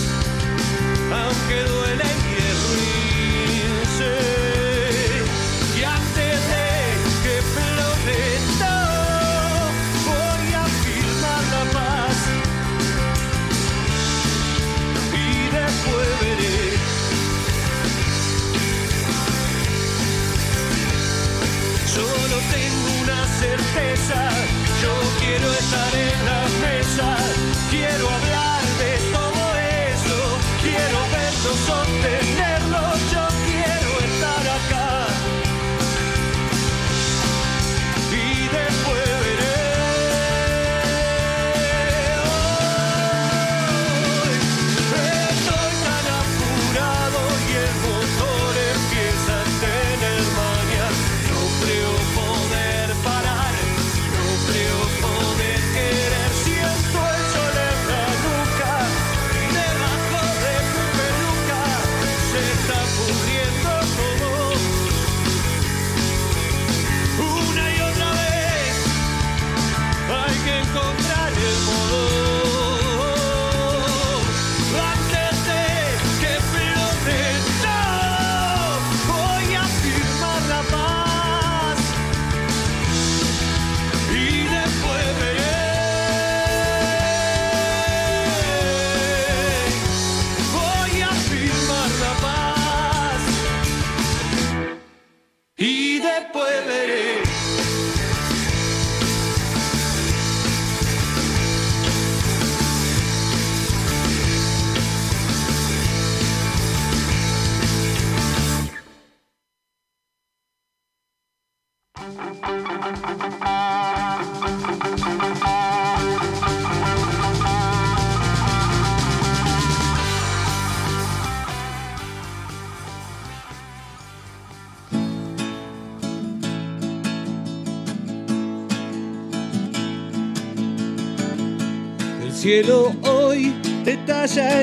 aunque duele y yo quiero estar en la mesa, quiero hablar de todo eso, quiero verlo sostenerlo,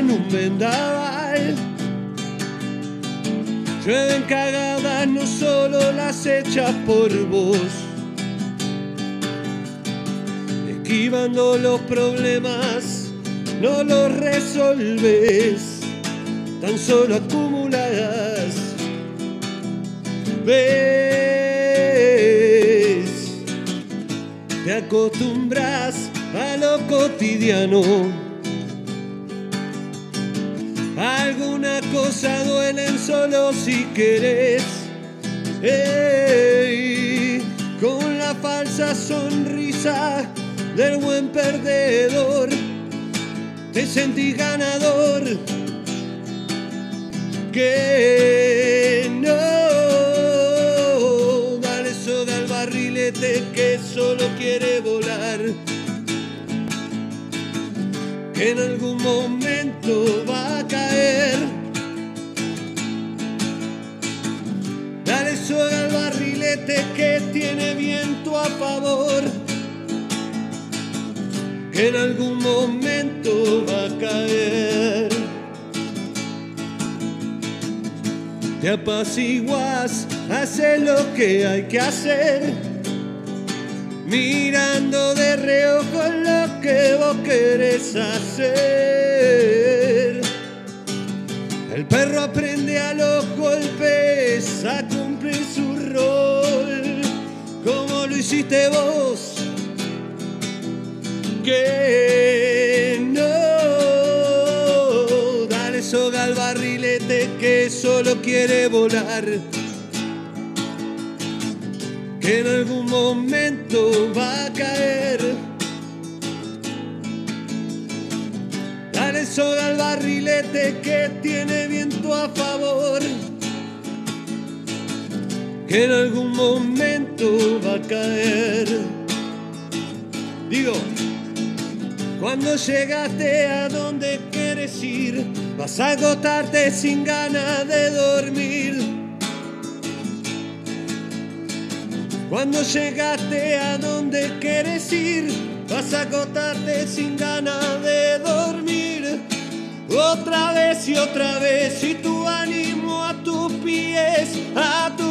un vendaval. Llueven cagadas, no solo las hechas por vos. Esquivando los problemas, no los resolves, tan solo acumuladas. Ves, te acostumbras a lo cotidiano. las cosas duelen solo si querés. Con la falsa sonrisa del buen perdedor, te sentí ganador. Que no, dale soda al barrilete que solo quiere volar. Que en algún momento tiene viento a favor, que en algún momento va a caer. Te apaciguas, haces lo que hay que hacer, mirando de reojo lo que vos querés hacer. El perro aprende a los golpes a cumplir hiciste vos. Que no, dale soga al barrilete que solo quiere volar. Que en algún momento va a caer. Dale soga al barrilete que tiene viento a favor. Que en algún momento va a caer. Digo, cuando llegaste a donde quieres ir, vas a agotarte sin ganas de dormir. Cuando llegaste a donde quieres ir, vas a agotarte sin ganas de dormir. Otra vez y otra vez, y tu ánimo a tus pies, a tus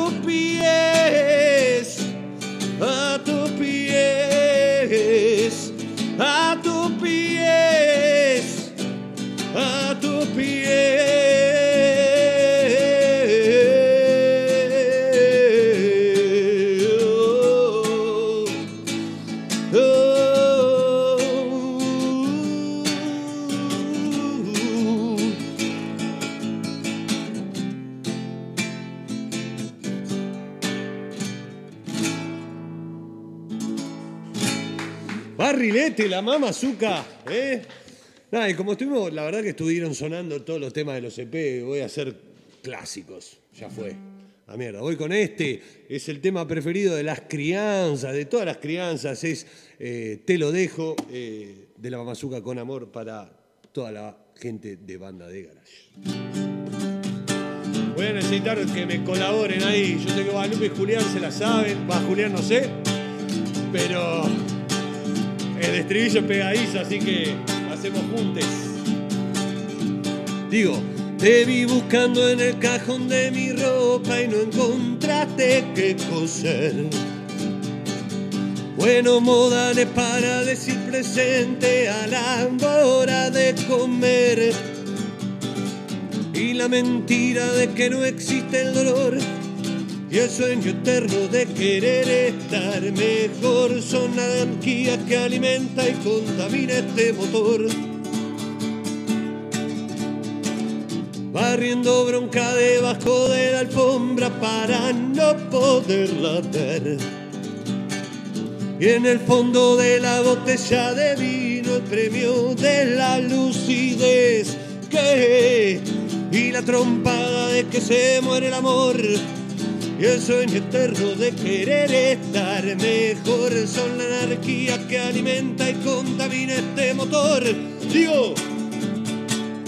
Barrilete, la mama azúcar, ¿eh? Nada, y como estuvimos, la verdad que estuvieron sonando todos los temas de los EP, voy a hacer clásicos, ya fue. A mierda, voy con este, es el tema preferido de las crianzas, de todas las crianzas, es eh, Te lo dejo, eh, de la mamazuca con amor para toda la gente de banda de garage. Voy a necesitar que me colaboren ahí. Yo sé que Guadalupe y Julián se la saben. Va, Julián no sé. Pero el estribillo es pegadizo, así que hacemos juntes. Digo, te vi buscando en el cajón de mi ropa y no encontraste qué coser. Bueno, modales para decir presente a la hora de comer. Y la mentira de que no existe el dolor. Y el sueño eterno de querer estar mejor son la anarquía que alimenta y contamina este motor. Barriendo bronca debajo de la alfombra para no poderla ver. Y en el fondo de la botella de vino el premio de la lucidez que y la trompada de que se muere el amor el sueño eterno de querer estar mejor son la anarquía que alimenta y contamina este motor. Digo,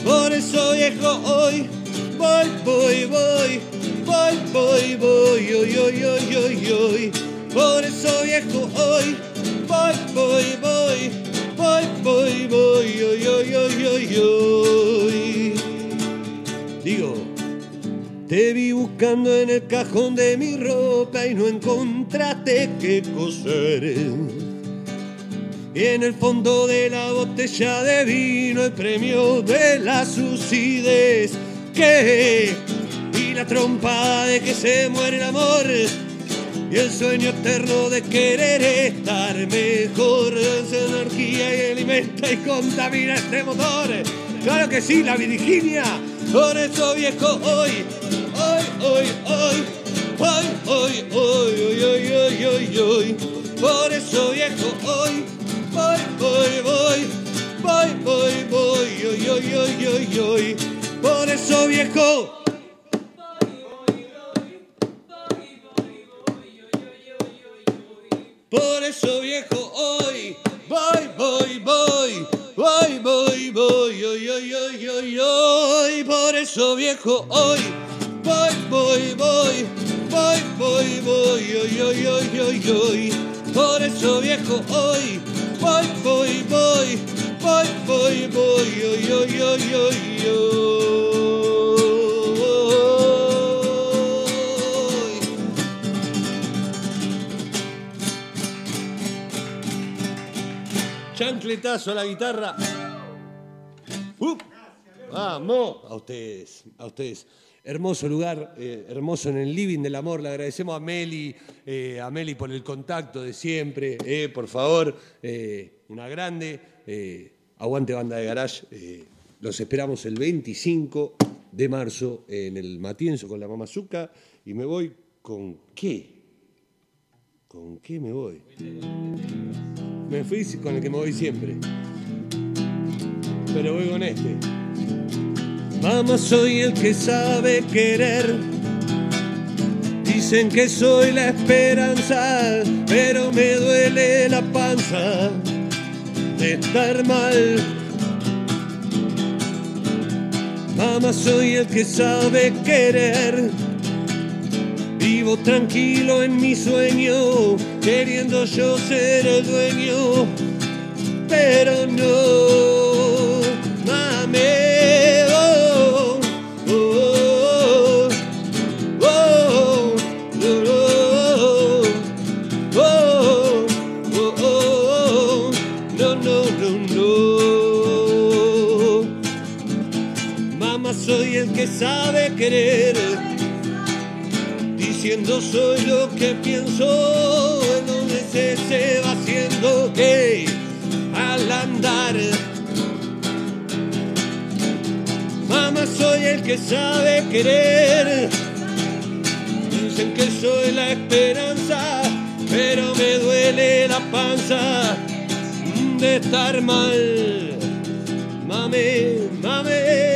por eso viejo hoy voy, voy, voy, voy, voy, voy, hoy, hoy, hoy, hoy, hoy. Por eso viejo hoy voy, voy, voy, voy, voy, voy, hoy, hoy, hoy, hoy, hoy. Digo, te vi buscando en el cajón de mi ropa y no encontraste qué coser. Y en el fondo de la botella de vino el premio de la sucidez que y la trompada de que se muere el amor y el sueño eterno de querer estar mejor es energía y alimenta y contamina este motor. Claro que sí, la Virginia. Por eso viejo hoy, hoy, hoy, hoy, hoy, hoy, hoy, hoy, hoy, hoy, hoy, hoy. Por eso viejo hoy, voy, voy, voy, voy, voy, voy, hoy, hoy, hoy, hoy, hoy. Por eso viejo. Por eso viejo hoy, voy, voy, voy, voy, voy, hoy, hoy, por eso viejo, hoy, voy, voy, voy, voy, voy, voy, hoy, hoy, hoy, hoy, hoy, por eso viejo, hoy, voy, voy, voy, voy, voy, voy, hoy, hoy, hoy, hoy, hoy. Chancletazo a la guitarra. Uh, vamos, a ustedes, a ustedes. Hermoso lugar, eh, hermoso en el living del amor. Le agradecemos a Meli, eh, a Meli por el contacto de siempre. eh, por favor, una grande. aguante banda de garage. los esperamos el 25 de marzo en el Matienzo con la Mamazuca. Y me voy con qué? ¿Con qué me voy? Me fui con el que me voy siempre. Pero voy con este. Mamá, soy el que sabe querer. Dicen que soy la esperanza, pero me duele la panza de estar mal. Mamá, soy el que sabe querer. Vivo tranquilo en mi sueño, queriendo yo ser el dueño, pero no, mame. Que sabe querer diciendo soy lo que pienso, en donde se, va haciendo que al andar. Mamá, soy el que sabe querer. Dicen que soy la esperanza, pero me duele la panza de estar mal. Mame, mame.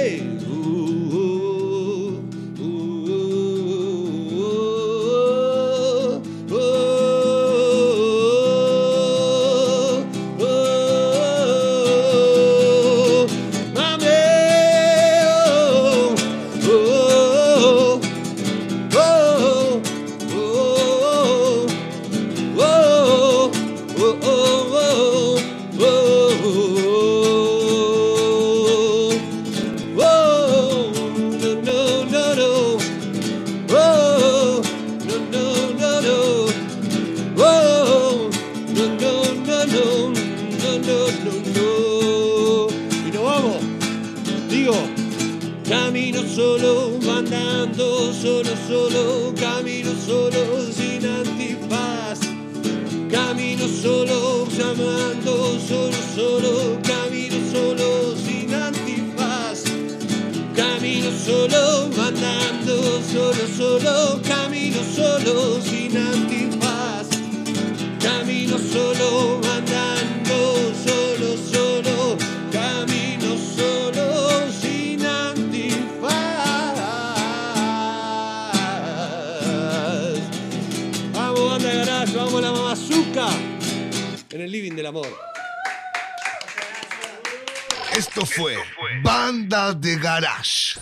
Esto fue Banda de Garage.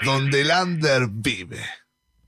Donde el under vive.